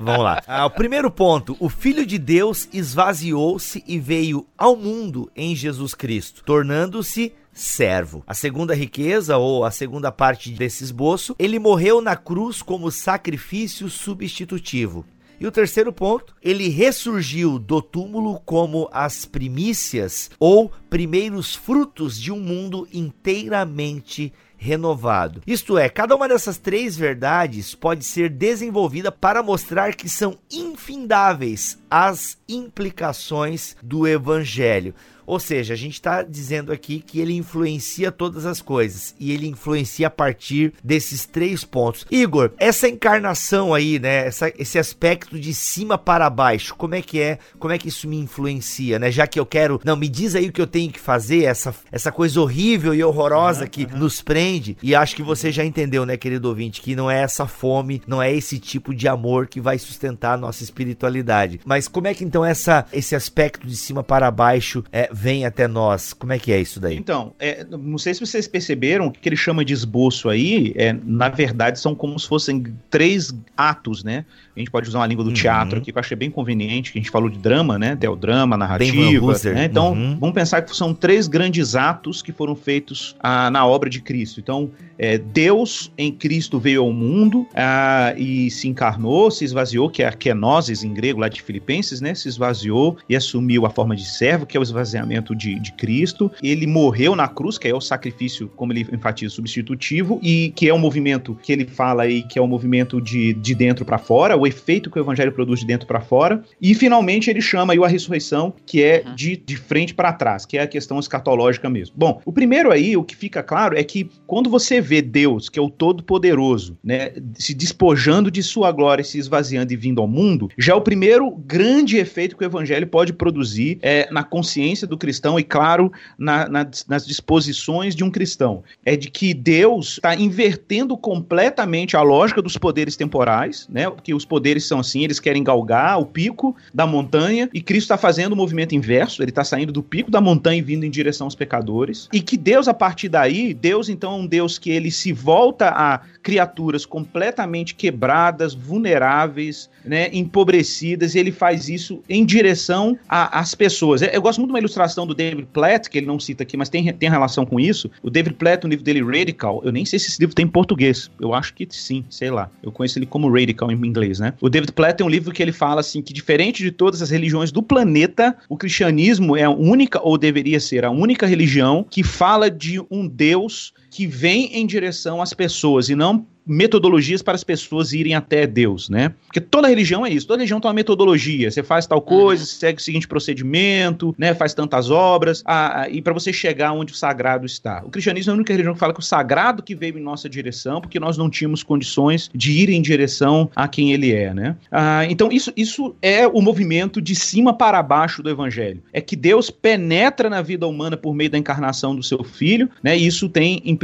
Vamos lá. Ah, o primeiro ponto: o Filho de Deus esvaziou-se e veio ao mundo em Jesus Cristo, tornando-se servo. A segunda riqueza, ou a segunda parte desse esboço, ele morreu na cruz como sacrifício substitutivo. E o terceiro ponto, ele ressurgiu do túmulo como as primícias ou primeiros frutos de um mundo inteiramente renovado. Isto é, cada uma dessas três verdades pode ser desenvolvida para mostrar que são infindáveis as implicações do evangelho. Ou seja, a gente está dizendo aqui que ele influencia todas as coisas e ele influencia a partir desses três pontos. Igor, essa encarnação aí, né? Essa, esse aspecto de cima para baixo, como é que é? Como é que isso me influencia, né? Já que eu quero, não, me diz aí o que eu tenho que fazer, essa, essa coisa horrível e horrorosa uhum, que uhum. nos prende. E acho que você já entendeu, né, querido ouvinte, que não é essa fome, não é esse tipo de amor que vai sustentar a nossa espiritualidade. Mas como é que então essa, esse aspecto de cima para baixo é, vem até nós? Como é que é isso daí? Então, é, não sei se vocês perceberam, o que ele chama de esboço aí, é, na verdade, são como se fossem três atos, né? A gente pode usar uma língua do uhum. teatro aqui, que eu achei bem conveniente, que a gente falou de drama, né? Drama, narrativa. Né? Então, uhum. vamos pensar que são três grandes atos que foram feitos ah, na obra de Cristo. Então, é, Deus em Cristo veio ao mundo ah, e se encarnou, se esvaziou, que é a kenosis em grego lá de Filipenses, né? Se esvaziou e assumiu a forma de servo, que é o esvaziamento de, de Cristo. Ele morreu na cruz, que é o sacrifício, como ele enfatiza, substitutivo, e que é um movimento que ele fala aí, que é um movimento de, de dentro para fora, o efeito que o evangelho produz de dentro para fora. E finalmente ele chama aí a ressurreição, que é uhum. de, de frente para trás, que é a questão escatológica mesmo. Bom, o primeiro aí, o que fica claro é que quando você vê Deus, que é o Todo-Poderoso, né, se despojando de sua glória, se esvaziando e vindo ao mundo, já é o primeiro grande efeito que o evangelho pode produzir é, na consciência do cristão e, claro, na, na, nas disposições de um cristão. É de que Deus está invertendo completamente a lógica dos poderes temporais, né, porque os poderes são assim, eles querem galgar o pico da montanha e Cristo está fazendo o movimento inverso, ele está saindo do pico da montanha e vindo em direção aos pecadores. E que Deus, a partir daí, Deus então é um Deus que ele se volta a criaturas completamente quebradas, vulneráveis, né, empobrecidas, e ele faz isso em direção às pessoas. Eu gosto muito de uma ilustração do David Platt, que ele não cita aqui, mas tem, tem relação com isso. O David Platt, no livro dele Radical, eu nem sei se esse livro tem em português, eu acho que sim, sei lá. Eu conheço ele como Radical em inglês, né? O David Platt tem um livro que ele fala assim que diferente de todas as religiões do planeta, o cristianismo é a única ou deveria ser a única religião que fala de um Deus que vem em direção às pessoas e não metodologias para as pessoas irem até Deus, né? Porque toda religião é isso, toda religião tem uma metodologia. Você faz tal coisa, uhum. segue o seguinte procedimento, né? Faz tantas obras, a, a, e para você chegar onde o sagrado está. O cristianismo é a única religião que fala que o sagrado que veio em nossa direção, porque nós não tínhamos condições de ir em direção a quem ele é, né? Ah, então isso, isso é o movimento de cima para baixo do evangelho. É que Deus penetra na vida humana por meio da encarnação do seu filho, né? E isso tem implicações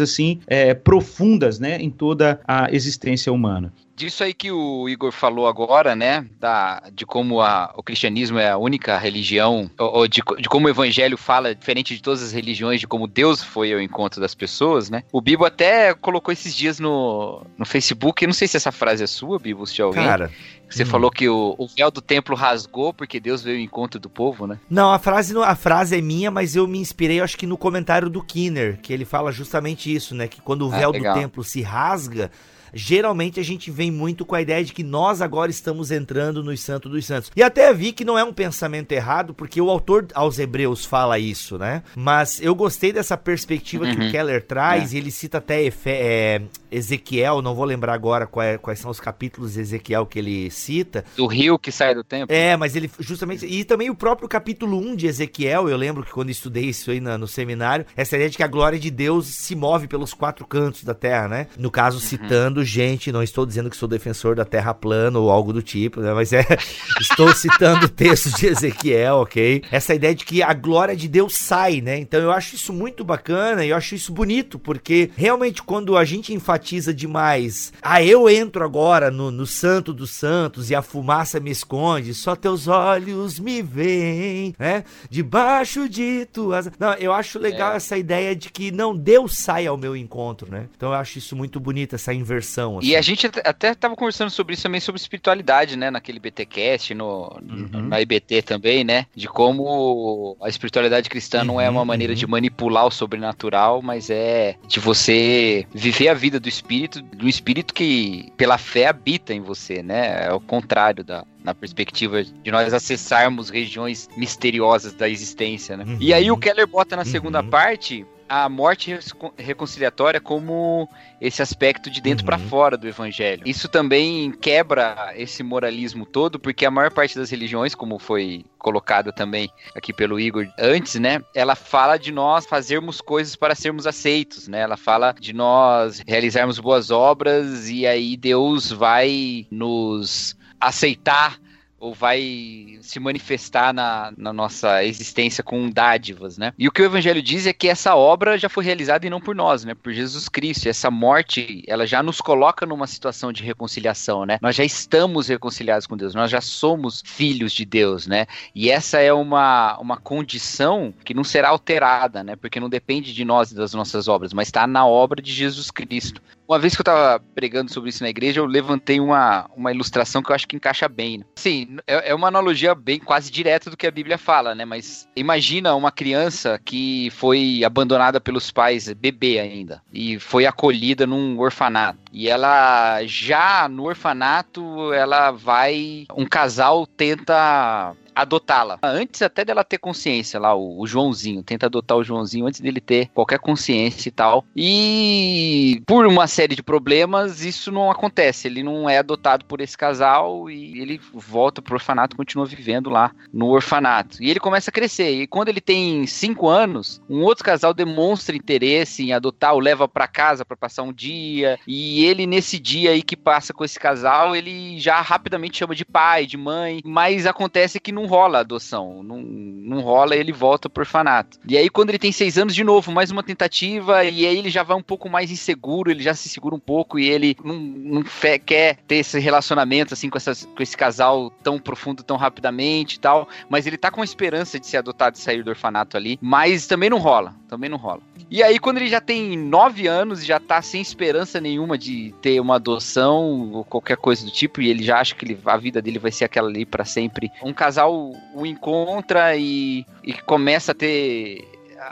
assim é, profundas, né? Em toda a existência humana disso aí que o Igor falou agora, né, da, de como a, o cristianismo é a única religião, ou, ou de, de, como o evangelho fala, diferente de todas as religiões, de como Deus foi ao encontro das pessoas, né, o Bibo até colocou esses dias no, no Facebook, eu não sei se essa frase é sua, Bibo, se alguém... Cara... Você hum. falou que o, o, véu do templo rasgou porque Deus veio ao encontro do povo, né? Não, a frase, a frase é minha, mas eu me inspirei, acho que no comentário do Kinner, que ele fala justamente isso, né? Que quando o ah, véu ah, do templo se rasga, geralmente a gente vem muito com a ideia de que nós agora estamos entrando nos Santos dos Santos. E até vi que não é um pensamento errado, porque o autor aos Hebreus fala isso, né? Mas eu gostei dessa perspectiva uhum. que o uhum. Keller traz, é. e ele cita até Efe, é, Ezequiel, não vou lembrar agora quais, é, quais são os capítulos de Ezequiel que ele cita. Do rio que sai do templo. É, mas ele justamente. E também o próprio capítulo 1 de Ezequiel, eu lembro que quando estudei isso aí no, no seminário, essa ideia de que a glória de Deus se move pelos quatro cantos da terra, né? No caso, uhum. citando gente, não estou dizendo que que sou defensor da Terra plana ou algo do tipo, né? Mas é, <laughs> estou citando textos de Ezequiel, ok? Essa ideia de que a glória de Deus sai, né? Então eu acho isso muito bacana e eu acho isso bonito, porque realmente quando a gente enfatiza demais, ah, eu entro agora no, no santo dos santos e a fumaça me esconde, só teus olhos me veem, né? Debaixo de tuas... Não, eu acho legal é. essa ideia de que não Deus sai ao meu encontro, né? Então eu acho isso muito bonito, essa inversão. Assim. E a gente até estava conversando sobre isso também, sobre espiritualidade, né? Naquele BTcast, no, uhum. na IBT também, né? De como a espiritualidade cristã uhum, não é uma uhum, maneira uhum. de manipular o sobrenatural, mas é de você viver a vida do espírito, do espírito que pela fé habita em você, né? É o contrário da, na perspectiva de nós acessarmos regiões misteriosas da existência, né? Uhum. E aí o Keller bota na segunda uhum. parte a morte reconciliatória como esse aspecto de dentro uhum. para fora do evangelho. Isso também quebra esse moralismo todo, porque a maior parte das religiões, como foi colocado também aqui pelo Igor antes, né, ela fala de nós fazermos coisas para sermos aceitos, né? Ela fala de nós realizarmos boas obras e aí Deus vai nos aceitar ou vai se manifestar na, na, nossa existência com dádivas, né? E o que o Evangelho diz é que essa obra já foi realizada e não por nós, né? Por Jesus Cristo. E essa morte, ela já nos coloca numa situação de reconciliação, né? Nós já estamos reconciliados com Deus, nós já somos filhos de Deus, né? E essa é uma, uma condição que não será alterada, né? Porque não depende de nós e das nossas obras, mas está na obra de Jesus Cristo. Uma vez que eu estava pregando sobre isso na igreja, eu levantei uma, uma ilustração que eu acho que encaixa bem. Né? Sim, é, é uma analogia bem quase direta do que a Bíblia fala, né? Mas imagina uma criança que foi abandonada pelos pais, bebê ainda, e foi acolhida num orfanato. E ela já no orfanato, ela vai. Um casal tenta adotá-la. Antes até dela ter consciência lá, o, o, Joãozinho, tenta adotar o Joãozinho antes dele ter qualquer consciência e tal. E por uma série de problemas, isso não acontece. Ele não é adotado por esse casal e ele volta pro orfanato, continua vivendo lá no orfanato. E ele começa a crescer. E quando ele tem cinco anos, um outro casal demonstra interesse em adotar, o leva para casa para passar um dia. E ele nesse dia aí que passa com esse casal, ele já rapidamente chama de pai, de mãe. Mas acontece que não não rola a adoção, não, não rola ele volta pro orfanato. E aí, quando ele tem seis anos, de novo, mais uma tentativa, e aí ele já vai um pouco mais inseguro, ele já se segura um pouco e ele não, não quer ter esse relacionamento assim com, essas, com esse casal tão profundo, tão rapidamente e tal, mas ele tá com a esperança de ser adotado e sair do orfanato ali, mas também não rola, também não rola. E aí, quando ele já tem nove anos e já tá sem esperança nenhuma de ter uma adoção ou qualquer coisa do tipo, e ele já acha que ele, a vida dele vai ser aquela ali para sempre, um casal o encontra e, e começa a ter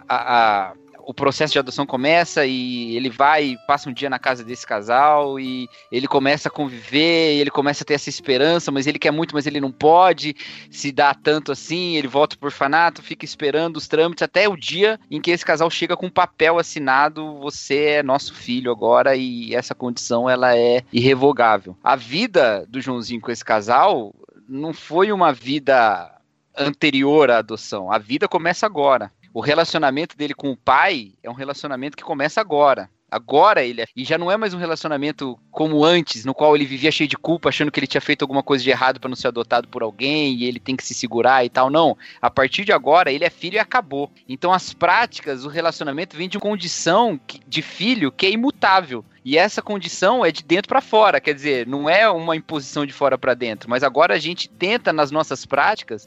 a, a o processo de adoção começa e ele vai passa um dia na casa desse casal e ele começa a conviver, ele começa a ter essa esperança, mas ele quer muito, mas ele não pode se dar tanto assim, ele volta pro orfanato, fica esperando os trâmites até o dia em que esse casal chega com um papel assinado, você é nosso filho agora e essa condição ela é irrevogável. A vida do Joãozinho com esse casal não foi uma vida anterior à adoção. A vida começa agora. O relacionamento dele com o pai é um relacionamento que começa agora. Agora ele é, e já não é mais um relacionamento como antes, no qual ele vivia cheio de culpa, achando que ele tinha feito alguma coisa de errado para não ser adotado por alguém e ele tem que se segurar e tal. Não, a partir de agora ele é filho e acabou. Então as práticas, o relacionamento vem de uma condição de filho que é imutável. E essa condição é de dentro para fora, quer dizer, não é uma imposição de fora para dentro, mas agora a gente tenta nas nossas práticas,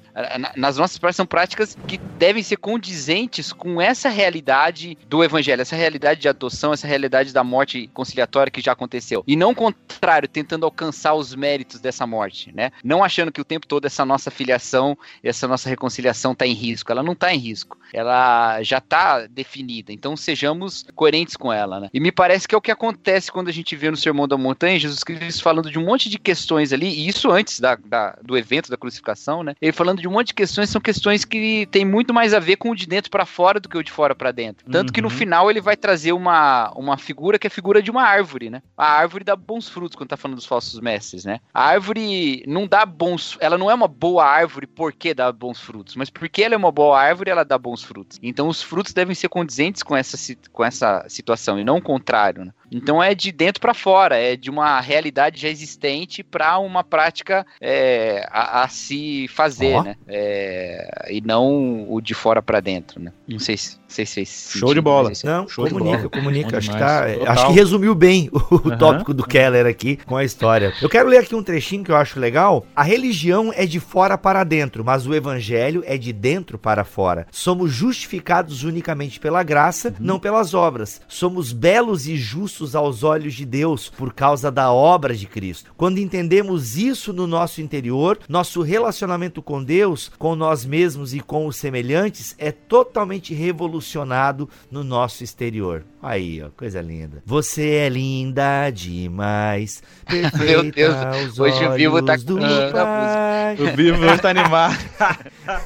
nas nossas práticas são práticas que devem ser condizentes com essa realidade do evangelho, essa realidade de adoção, essa realidade da morte conciliatória que já aconteceu. E não o contrário, tentando alcançar os méritos dessa morte, né? Não achando que o tempo todo essa nossa filiação, essa nossa reconciliação está em risco. Ela não está em risco. Ela já está definida. Então sejamos coerentes com ela, né? E me parece que é o que acontece acontece quando a gente vê no Sermão da Montanha, Jesus Cristo falando de um monte de questões ali, e isso antes da, da, do evento da crucificação, né? Ele falando de um monte de questões, são questões que tem muito mais a ver com o de dentro para fora do que o de fora para dentro. Tanto uhum. que no uhum. final ele vai trazer uma, uma figura que é a figura de uma árvore, né? A árvore dá bons frutos quando tá falando dos falsos mestres, né? A árvore não dá bons, ela não é uma boa árvore porque dá bons frutos, mas porque ela é uma boa árvore, ela dá bons frutos. Então os frutos devem ser condizentes com essa, com essa situação e não o contrário, né? Então não é de dentro para fora, é de uma realidade já existente para uma prática é, a, a, se fazer, oh. né? É, e não o de fora para dentro, né? Não sei se vocês fez. Show de bola. Não, Show comunica, bola. comunica. Acho que, tá, acho que, resumiu bem o, uhum. tópico do Keller aqui com a história. Eu quero ler aqui um trechinho que eu acho legal. A religião é de fora para dentro, mas o evangelho é de dentro para fora. Somos justificados unicamente pela graça, uhum. não pelas obras. Somos belos e justos aos olhos de Deus por causa da obra de Cristo. Quando entendemos isso no nosso interior, nosso relacionamento com Deus, com nós mesmos e com os semelhantes é totalmente revolucionado no nosso exterior. Aí, ó, coisa linda. Você é linda demais. <laughs> Meu Deus, hoje o Vivo tá do O Vivo tá animado.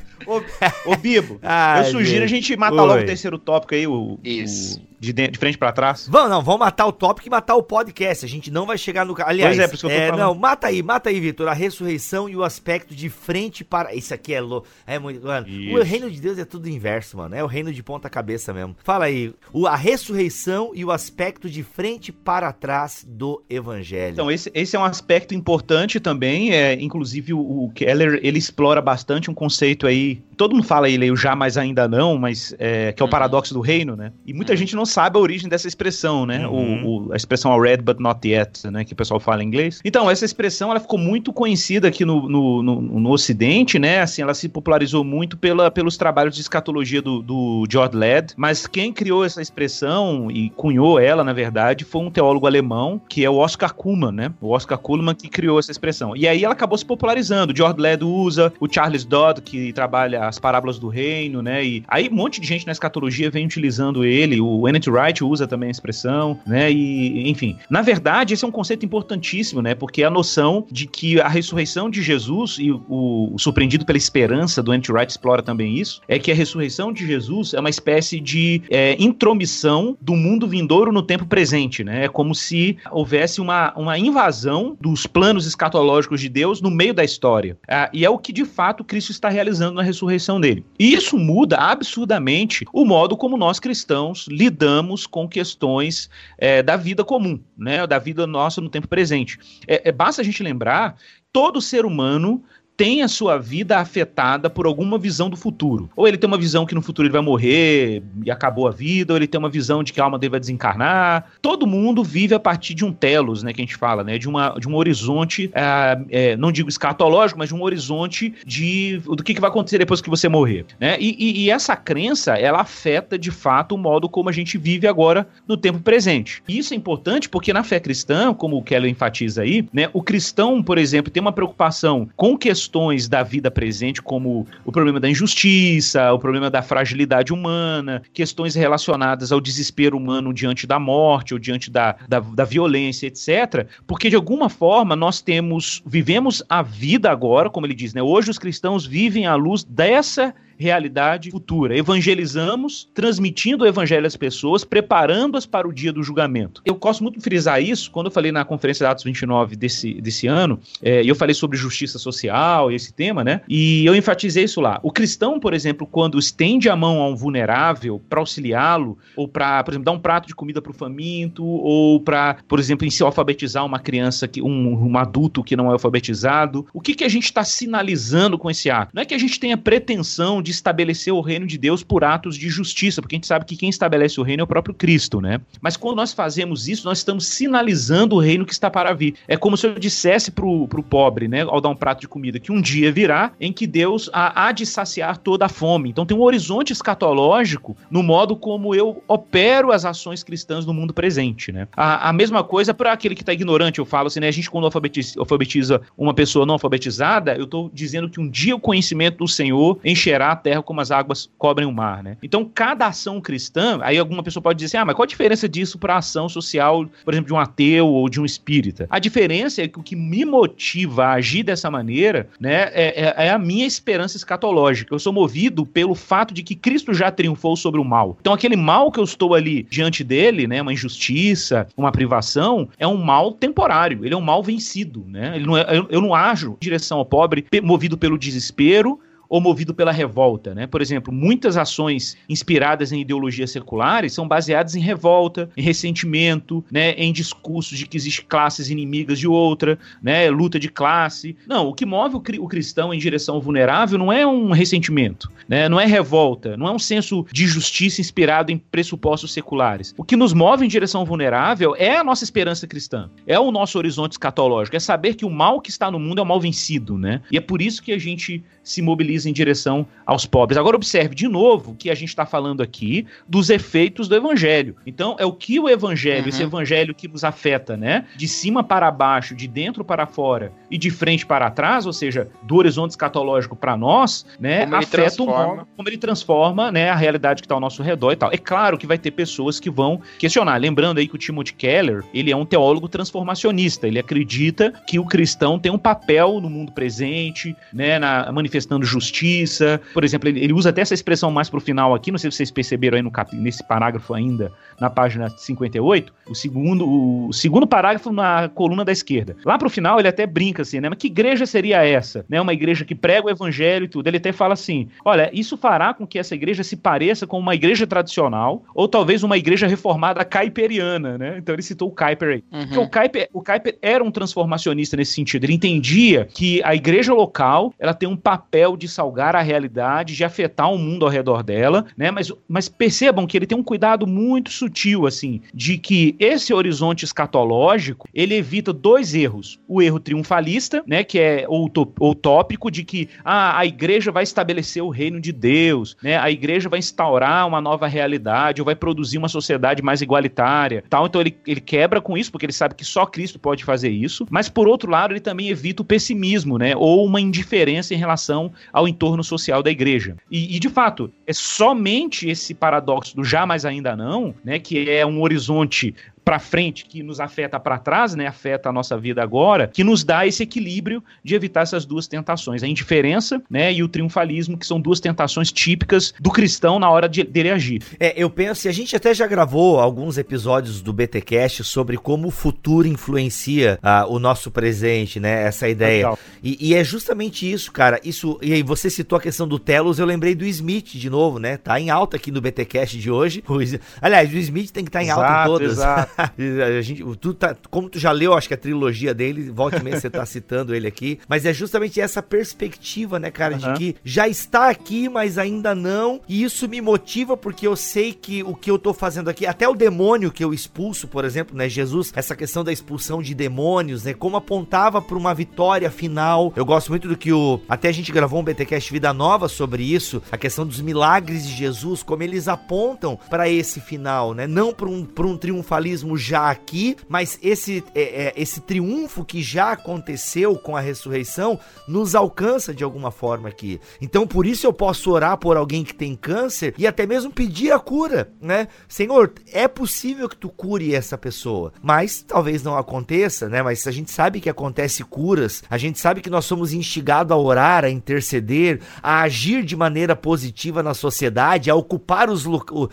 <laughs> Ô, ô Bibo, <laughs> Ai, eu sugiro gente. a gente matar Oi. logo o terceiro tópico aí, o, Isso. O de, de frente para trás? Vamos, não, vamos matar o tópico e matar o podcast. A gente não vai chegar no. Aliás, pois é, por isso que eu tô é, falando. Não, mata aí, mata aí, Vitor. A ressurreição e o aspecto de frente para. Isso aqui é louco. É muito. Mano, o reino de Deus é tudo inverso, mano. É o reino de ponta-cabeça mesmo. Fala aí. O, a ressurreição e o aspecto de frente para trás do evangelho. Então, esse, esse é um aspecto importante também. É, inclusive, o, o Keller ele explora bastante um conceito aí. really Todo mundo fala ele o já, mas ainda não, mas é, que é o uhum. paradoxo do reino, né? E muita uhum. gente não sabe a origem dessa expressão, né? Uhum. O, o, a expressão read but not yet, né? Que o pessoal fala em inglês. Então, essa expressão ela ficou muito conhecida aqui no, no, no, no Ocidente, né? Assim, ela se popularizou muito pela, pelos trabalhos de escatologia do, do George Led, mas quem criou essa expressão e cunhou ela, na verdade, foi um teólogo alemão, que é o Oscar Kuhlmann, né? O Oscar Kuhlmann que criou essa expressão. E aí ela acabou se popularizando. O George Led usa, o Charles Dodd, que trabalha as parábolas do reino, né? E aí um monte de gente na escatologia vem utilizando ele, o N. Wright usa também a expressão, né? E, enfim, na verdade, esse é um conceito importantíssimo, né? Porque é a noção de que a ressurreição de Jesus, e o, o surpreendido pela esperança do N.T. Wright explora também isso, é que a ressurreição de Jesus é uma espécie de é, intromissão do mundo vindouro no tempo presente, né? É como se houvesse uma, uma invasão dos planos escatológicos de Deus no meio da história. Ah, e é o que de fato Cristo está realizando na ressurreição dele. E isso muda absurdamente o modo como nós cristãos lidamos lidamos com questões é, da vida comum, né, da vida nossa no tempo presente. É, é, basta a gente lembrar, todo ser humano tem a sua vida afetada por alguma visão do futuro. Ou ele tem uma visão que no futuro ele vai morrer e acabou a vida, ou ele tem uma visão de que a alma dele vai desencarnar. Todo mundo vive a partir de um telos, né, que a gente fala, né, de, uma, de um horizonte, é, é, não digo escatológico, mas de um horizonte de do que, que vai acontecer depois que você morrer, né? E, e, e, essa crença, ela afeta de fato o modo como a gente vive agora no tempo presente. E isso é importante porque na fé cristã, como o Keller enfatiza aí, né, o cristão, por exemplo, tem uma preocupação com questões questões da vida presente, como o problema da injustiça, o problema da fragilidade humana, questões relacionadas ao desespero humano diante da morte ou diante da, da, da violência, etc. Porque de alguma forma nós temos, vivemos a vida agora, como ele diz, né? Hoje os cristãos vivem à luz dessa realidade futura. Evangelizamos, transmitindo o evangelho às pessoas, preparando-as para o dia do julgamento. Eu gosto muito frisar isso quando eu falei na conferência de Atos 29 desse, desse ano, é, e eu falei sobre justiça social e esse tema, né? E eu enfatizei isso lá. O cristão, por exemplo, quando estende a mão a um vulnerável para auxiliá-lo, ou para, por exemplo, dar um prato de comida para o faminto, ou para, por exemplo, em se alfabetizar uma criança, que, um, um adulto que não é alfabetizado, o que, que a gente está sinalizando com esse ato? Não é que a gente tenha pretensão de de estabelecer o reino de Deus por atos de justiça, porque a gente sabe que quem estabelece o reino é o próprio Cristo, né? Mas quando nós fazemos isso, nós estamos sinalizando o reino que está para vir. É como se eu dissesse pro, pro pobre, né, ao dar um prato de comida, que um dia virá em que Deus há de saciar toda a fome. Então tem um horizonte escatológico no modo como eu opero as ações cristãs no mundo presente, né? A, a mesma coisa para aquele que está ignorante, eu falo assim, né? A gente quando alfabetiza, alfabetiza uma pessoa não alfabetizada, eu estou dizendo que um dia o conhecimento do Senhor encherá terra como as águas cobrem o mar, né? Então, cada ação cristã, aí alguma pessoa pode dizer assim, ah, mas qual a diferença disso para a ação social, por exemplo, de um ateu ou de um espírita? A diferença é que o que me motiva a agir dessa maneira, né, é, é, é a minha esperança escatológica. Eu sou movido pelo fato de que Cristo já triunfou sobre o mal. Então, aquele mal que eu estou ali diante dele, né, uma injustiça, uma privação, é um mal temporário. Ele é um mal vencido, né? Não é, eu, eu não ajo em direção ao pobre movido pelo desespero ou movido pela revolta, né? Por exemplo, muitas ações inspiradas em ideologias seculares são baseadas em revolta, em ressentimento, né, em discursos de que existem classes inimigas de outra, né, luta de classe. Não, o que move o, o cristão em direção ao vulnerável não é um ressentimento, né, não é revolta, não é um senso de justiça inspirado em pressupostos seculares. O que nos move em direção ao vulnerável é a nossa esperança cristã, é o nosso horizonte escatológico, é saber que o mal que está no mundo é o mal vencido, né? E é por isso que a gente se mobiliza em direção aos pobres. Agora observe de novo que a gente está falando aqui dos efeitos do evangelho. Então é o que o evangelho, uhum. esse evangelho que nos afeta, né? De cima para baixo, de dentro para fora e de frente para trás, ou seja, do horizonte escatológico para nós, né? Como afeta o modo como ele transforma, né, a realidade que está ao nosso redor e tal. É claro que vai ter pessoas que vão questionar. Lembrando aí que o Timothy Keller, ele é um teólogo transformacionista. Ele acredita que o cristão tem um papel no mundo presente, né, na manifestando justiça. Por exemplo, ele, ele usa até essa expressão mais pro final aqui, não sei se vocês perceberam aí no cap, nesse parágrafo ainda, na página 58, o segundo, o segundo parágrafo na coluna da esquerda. Lá pro final ele até brinca assim, né? Mas que igreja seria essa? Né? Uma igreja que prega o evangelho e tudo. Ele até fala assim: olha, isso fará com que essa igreja se pareça com uma igreja tradicional ou talvez uma igreja reformada caiperiana, né? Então ele citou o Kuiper aí. Uhum. Porque o Kuiper, o Kuiper era um transformacionista nesse sentido. Ele entendia que a igreja local ela tem um papel de salgar a realidade, de afetar o mundo ao redor dela, né? Mas, mas percebam que ele tem um cuidado muito sutil, assim, de que esse horizonte escatológico, ele evita dois erros. O erro triunfalista, né? Que é o utópico de que ah, a igreja vai estabelecer o reino de Deus, né? A igreja vai instaurar uma nova realidade, ou vai produzir uma sociedade mais igualitária, tal. Então ele, ele quebra com isso, porque ele sabe que só Cristo pode fazer isso. Mas por outro lado, ele também evita o pessimismo, né? Ou uma indiferença em relação relação ao entorno social da igreja. E, e, de fato, é somente esse paradoxo do já, ainda não, né, que é um horizonte para frente que nos afeta para trás, né, afeta a nossa vida agora, que nos dá esse equilíbrio de evitar essas duas tentações, a indiferença, né, e o triunfalismo, que são duas tentações típicas do cristão na hora de dele agir. É, eu penso, e a gente até já gravou alguns episódios do BTcast sobre como o futuro influencia uh, o nosso presente, né, essa ideia. E, e, é justamente isso, cara. Isso, e aí você citou a questão do Telos, eu lembrei do Smith de novo, né? Tá em alta aqui no BTcast de hoje. <laughs> Aliás, o Smith tem que estar tá em exato, alta em todas. Exato. <laughs> a gente, tu tá, como tu já leu, acho que a trilogia dele, volta e meia você tá citando ele aqui, mas é justamente essa perspectiva, né, cara, uhum. de que já está aqui, mas ainda não, e isso me motiva porque eu sei que o que eu tô fazendo aqui, até o demônio que eu expulso, por exemplo, né, Jesus, essa questão da expulsão de demônios, né, como apontava para uma vitória final. Eu gosto muito do que o até a gente gravou um BTcast Vida Nova sobre isso, a questão dos milagres de Jesus, como eles apontam para esse final, né? Não para um, pra um triunfalismo mesmo já aqui, mas esse, é, é, esse triunfo que já aconteceu com a ressurreição nos alcança de alguma forma aqui. Então por isso eu posso orar por alguém que tem câncer e até mesmo pedir a cura, né? Senhor, é possível que tu cure essa pessoa, mas talvez não aconteça, né? Mas a gente sabe que acontece curas, a gente sabe que nós somos instigados a orar, a interceder, a agir de maneira positiva na sociedade, a ocupar os,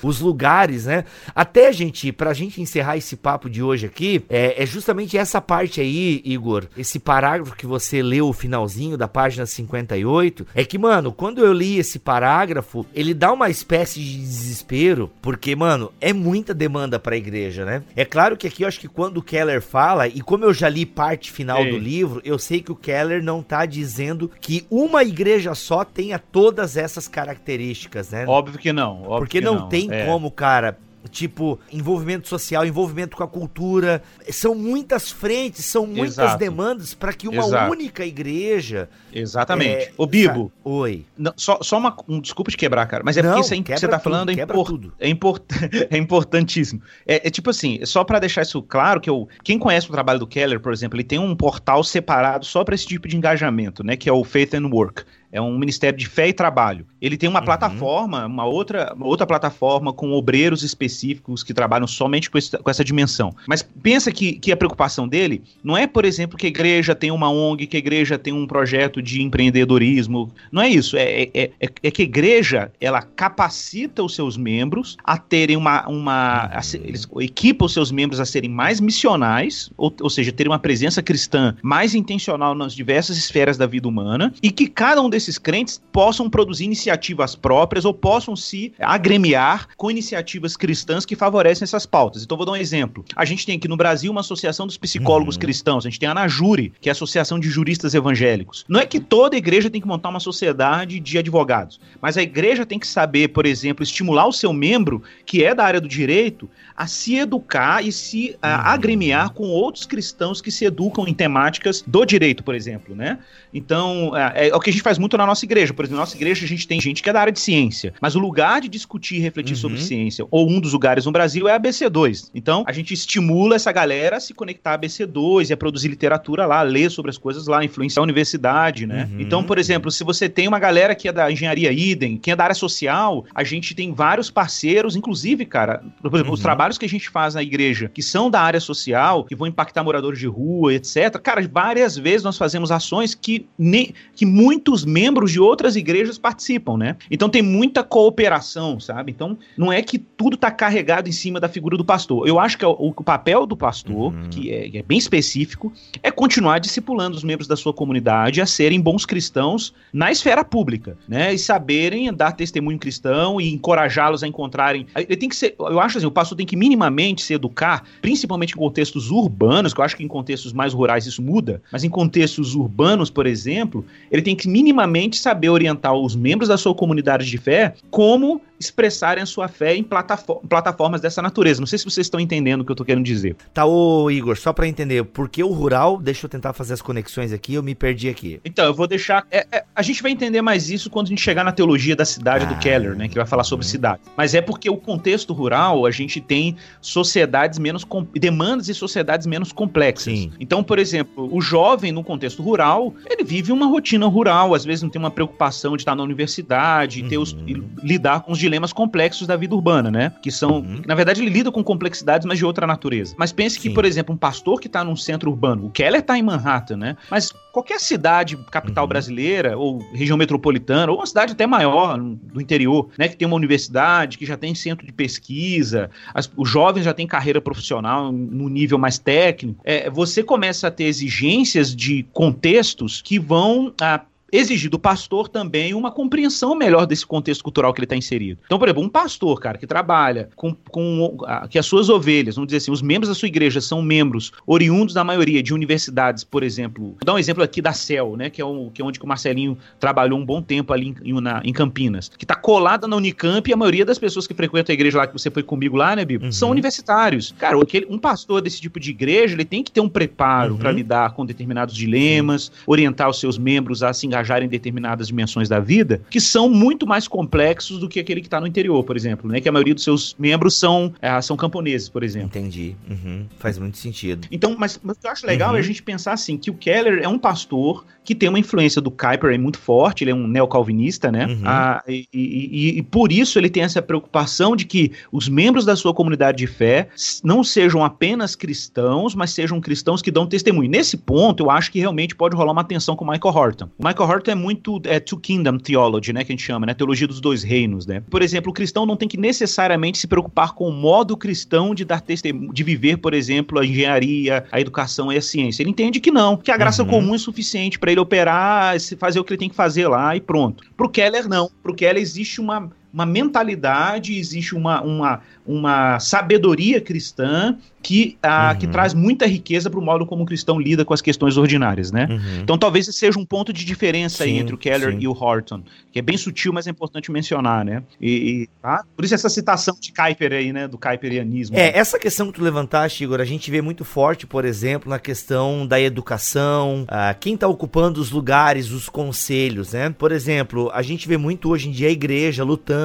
os lugares, né? Até, gente, pra gente encerrar esse papo de hoje aqui é, é, justamente essa parte aí, Igor. Esse parágrafo que você leu o finalzinho da página 58. É que, mano, quando eu li esse parágrafo, ele dá uma espécie de desespero, porque, mano, é muita demanda pra igreja, né? É claro que aqui eu acho que quando o Keller fala, e como eu já li parte final Ei. do livro, eu sei que o Keller não tá dizendo que uma igreja só tenha todas essas características, né? Óbvio que não. Óbvio porque que não, não, tem é. como, cara tipo envolvimento social, envolvimento com a cultura. São muitas frentes, são muitas Exato. demandas para que uma Exato. única igreja. Exatamente. É, o Bibo. Oi. Não, só só uma, um, desculpa te quebrar, cara, mas é não, porque isso que você tá falando é, impor, é, import, <laughs> é importantíssimo. É, é, tipo assim, só para deixar isso claro, que eu, quem conhece o trabalho do Keller, por exemplo, ele tem um portal separado só para esse tipo de engajamento, né? Que é o Faith and Work é um ministério de fé e trabalho. Ele tem uma uhum. plataforma, uma outra, uma outra plataforma com obreiros específicos que trabalham somente com, esse, com, essa dimensão. Mas pensa que, que a preocupação dele não é, por exemplo, que a igreja tem uma ONG, que a igreja tem um projeto de empreendedorismo. Não é isso. É, é, é, é que a igreja ela capacita os seus membros a terem uma. uma a, eles equipa os seus membros a serem mais missionais, ou, ou seja, terem uma presença cristã mais intencional nas diversas esferas da vida humana, e que cada um esses crentes possam produzir iniciativas próprias ou possam se agremiar com iniciativas cristãs que favorecem essas pautas. Então, vou dar um exemplo. A gente tem aqui no Brasil uma associação dos psicólogos uhum. cristãos, a gente tem a Anajure, que é a Associação de Juristas Evangélicos. Não é que toda igreja tem que montar uma sociedade de advogados, mas a igreja tem que saber, por exemplo, estimular o seu membro, que é da área do direito, a se educar e se a, uhum. agremiar com outros cristãos que se educam em temáticas do direito, por exemplo, né? Então, é, é, o que a gente faz muito na nossa igreja. Por exemplo, na nossa igreja a gente tem gente que é da área de ciência, mas o lugar de discutir e refletir uhum. sobre ciência, ou um dos lugares no Brasil, é a ABC2. Então, a gente estimula essa galera a se conectar a ABC2 e a produzir literatura lá, ler sobre as coisas lá, influenciar a universidade, né? Uhum. Então, por exemplo, se você tem uma galera que é da engenharia idem, quem é da área social, a gente tem vários parceiros, inclusive, cara, por exemplo, uhum. os trabalhos que a gente faz na igreja, que são da área social, que vão impactar moradores de rua, etc. Cara, várias vezes nós fazemos ações que, ne, que muitos membros de outras igrejas participam, né? Então tem muita cooperação, sabe? Então não é que tudo está carregado em cima da figura do pastor. Eu acho que é o, o papel do pastor, uhum. que, é, que é bem específico, é continuar discipulando os membros da sua comunidade a serem bons cristãos na esfera pública, né? E saberem dar testemunho cristão e encorajá-los a encontrarem. Ele tem que ser, eu acho assim, o pastor tem que minimamente se educar, principalmente em contextos urbanos, que eu acho que em contextos mais rurais isso muda, mas em contextos urbanos, por exemplo, ele tem que minimamente saber orientar os membros da sua comunidade de fé como expressarem a sua fé em plataformas dessa natureza. Não sei se vocês estão entendendo o que eu estou querendo dizer. Tá, ô Igor, só para entender, por que o rural, deixa eu tentar fazer as conexões aqui, eu me perdi aqui. Então, eu vou deixar. É, é, a gente vai entender mais isso quando a gente chegar na teologia da cidade ah, do Keller, né? Que vai falar sobre uhum. cidade. Mas é porque o contexto rural, a gente tem sociedades menos. demandas e sociedades menos complexas. Sim. Então, por exemplo, o jovem no contexto rural, ele vive uma rotina rural, às vezes não tem uma preocupação de estar na universidade, uhum. ter os, lidar com os dilemas complexos da vida urbana, né? Que são, uhum. na verdade, ele lida com complexidades, mas de outra natureza. Mas pense que, Sim. por exemplo, um pastor que está num centro urbano, o Keller está em Manhattan, né? Mas qualquer cidade capital uhum. brasileira ou região metropolitana ou uma cidade até maior do interior, né, que tem uma universidade, que já tem centro de pesquisa, as, os jovens já têm carreira profissional no nível mais técnico, é, você começa a ter exigências de contextos que vão a exigir do pastor também uma compreensão melhor desse contexto cultural que ele está inserido. Então, por exemplo, um pastor, cara, que trabalha com, com que as suas ovelhas, vamos dizer assim, os membros da sua igreja são membros oriundos da maioria de universidades, por exemplo. Vou dar um exemplo aqui da CEL, né, que é, que é onde que o Marcelinho trabalhou um bom tempo ali em, na, em Campinas, que está colada na Unicamp e a maioria das pessoas que frequentam a igreja lá, que você foi comigo lá, né, Bibo, uhum. são universitários. Cara, aquele, um pastor desse tipo de igreja, ele tem que ter um preparo uhum. para lidar com determinados dilemas, orientar os seus membros a se engajar engajar em determinadas dimensões da vida, que são muito mais complexos do que aquele que está no interior, por exemplo, né? Que a maioria dos seus membros são, é, são camponeses, por exemplo. Entendi. Uhum. Faz muito sentido. Então, mas, mas o que eu acho legal uhum. é a gente pensar assim, que o Keller é um pastor que tem uma influência do Kuyper é muito forte, ele é um neocalvinista, né? Uhum. Ah, e, e, e, por isso ele tem essa preocupação de que os membros da sua comunidade de fé não sejam apenas cristãos, mas sejam cristãos que dão testemunho. Nesse ponto, eu acho que realmente pode rolar uma tensão com o Michael Horton. O Michael Horton é muito é, two kingdom theology, né, que a gente chama, né, teologia dos dois reinos, né. Por exemplo, o cristão não tem que necessariamente se preocupar com o modo cristão de dar testemunho, de viver, por exemplo, a engenharia, a educação e a ciência. Ele entende que não, que a graça uhum. comum é suficiente para ele operar, fazer o que ele tem que fazer lá e pronto. Pro Keller não. Pro Keller existe uma uma mentalidade, existe uma, uma, uma sabedoria cristã que, ah, uhum. que traz muita riqueza para o modo como o cristão lida com as questões ordinárias, né? Uhum. Então talvez esse seja um ponto de diferença sim, entre o Keller sim. e o Horton, que é bem sutil, mas é importante mencionar, né? E, e tá? Por isso essa citação de Kuyper aí, né? Do Kuyperianismo. É, essa questão que tu levantaste, Igor, a gente vê muito forte, por exemplo, na questão da educação, ah, quem está ocupando os lugares, os conselhos, né? Por exemplo, a gente vê muito hoje em dia a igreja lutando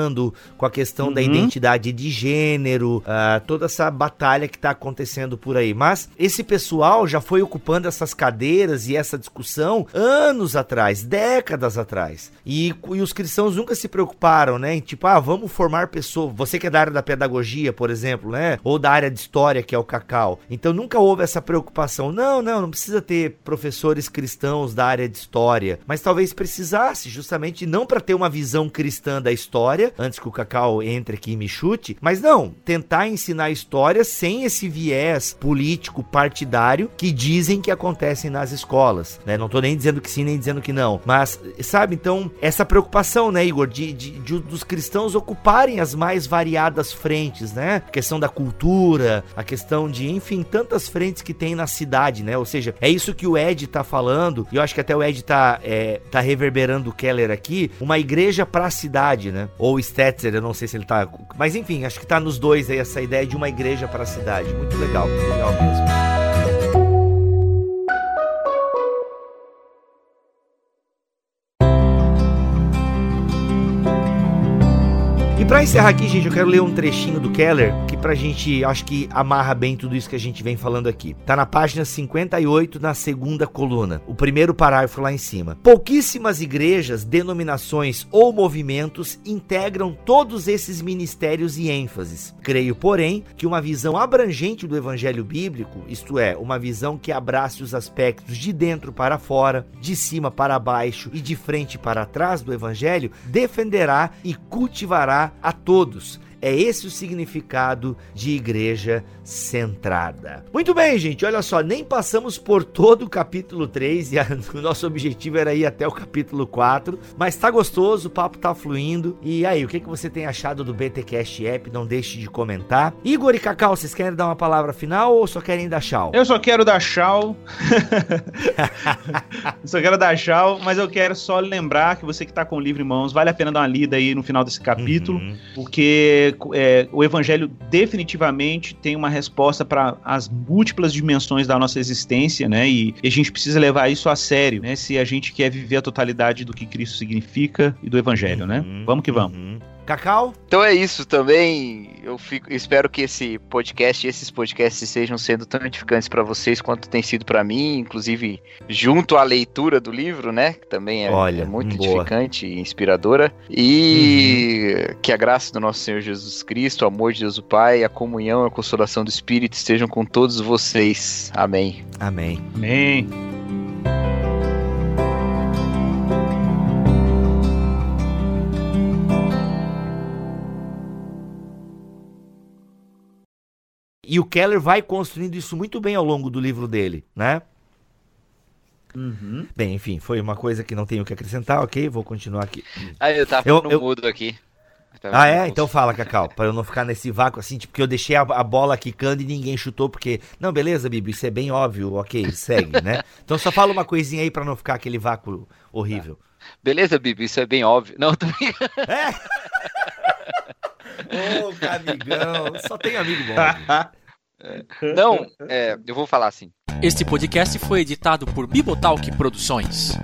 com a questão uhum. da identidade de gênero, ah, toda essa batalha que está acontecendo acontecendo por aí. Mas esse pessoal já foi ocupando essas cadeiras e essa discussão anos atrás, décadas atrás. E, e os cristãos nunca se preocuparam, né? Em tipo, ah, vamos formar pessoas. Você que é da área da pedagogia, por exemplo, né? Ou da área de história, que é o Cacau. Então nunca houve essa preocupação. Não, não, não precisa ter professores cristãos da área de história. Mas talvez precisasse, justamente não para ter uma visão cristã da história, história, antes que o Cacau entre aqui e me chute, mas não, tentar ensinar história sem esse viés político partidário que dizem que acontecem nas escolas, né? Não tô nem dizendo que sim, nem dizendo que não, mas, sabe, então, essa preocupação, né, Igor, de, de, de dos cristãos ocuparem as mais variadas frentes, né? A questão da cultura, a questão de, enfim, tantas frentes que tem na cidade, né? Ou seja, é isso que o Ed tá falando, e eu acho que até o Ed tá, é, tá reverberando o Keller aqui, uma igreja pra cidade, né? Ou Stetzer, eu não sei se ele tá. Mas enfim, acho que tá nos dois aí essa ideia de uma igreja pra cidade. Muito legal, muito legal mesmo. Para encerrar aqui, gente, eu quero ler um trechinho do Keller que pra gente, acho que amarra bem tudo isso que a gente vem falando aqui. Tá na página 58, na segunda coluna, o primeiro parágrafo lá em cima. Pouquíssimas igrejas, denominações ou movimentos integram todos esses ministérios e ênfases. Creio, porém, que uma visão abrangente do evangelho bíblico, isto é, uma visão que abrace os aspectos de dentro para fora, de cima para baixo e de frente para trás do evangelho, defenderá e cultivará a todos. É esse o significado de igreja centrada. Muito bem, gente, olha só, nem passamos por todo o capítulo 3 e a, <laughs> o nosso objetivo era ir até o capítulo 4, mas tá gostoso, o papo tá fluindo. E aí, o que, que você tem achado do BTcast App? Não deixe de comentar. Igor e Cacau, vocês querem dar uma palavra final ou só querem dar tchau? Eu só quero dar tchau. <laughs> só quero dar tchau, mas eu quero só lembrar que você que tá com o livro em mãos, vale a pena dar uma lida aí no final desse capítulo, uhum. porque é, o evangelho definitivamente tem uma resposta para as múltiplas dimensões da nossa existência, né? E, e, a gente precisa levar isso a sério, né? Se a gente quer viver a totalidade do que Cristo significa e do evangelho, né? uhum, né? Vamos que vamos. Uhum. Cacau? Então é isso também. Eu fico, espero que esse podcast, esses podcasts sejam sendo tão edificantes para vocês quanto tem sido para mim, inclusive junto à leitura do livro, né? Que também é, Olha, é muito boa. edificante e inspiradora. E uhum. que a graça do nosso Senhor Jesus Cristo, o amor de Deus o Pai, a comunhão e a consolação do Espírito estejam com todos vocês. Amém. Amém. Amém. E o Keller vai construindo isso muito bem ao longo do livro dele, né? Uhum. Bem, enfim, foi uma coisa que não tenho que acrescentar, ok? Vou continuar aqui. Ah, eu tava eu, no eu... mudo aqui. Ah, é? Então fala, Cacau, para eu não ficar nesse vácuo assim, tipo, que eu deixei a, a, bola quicando e ninguém chutou, porque. Não, beleza, Bibi, isso é bem óbvio, ok, segue, né? Então só fala uma coisinha aí para não ficar aquele vácuo horrível. Beleza, Bibi, isso é bem óbvio. Não, tô É! <laughs> Ô, oh, amigão, só tem amigo bom. <laughs> Não, é, eu vou falar assim. Este podcast foi editado por Bibotalk Produções.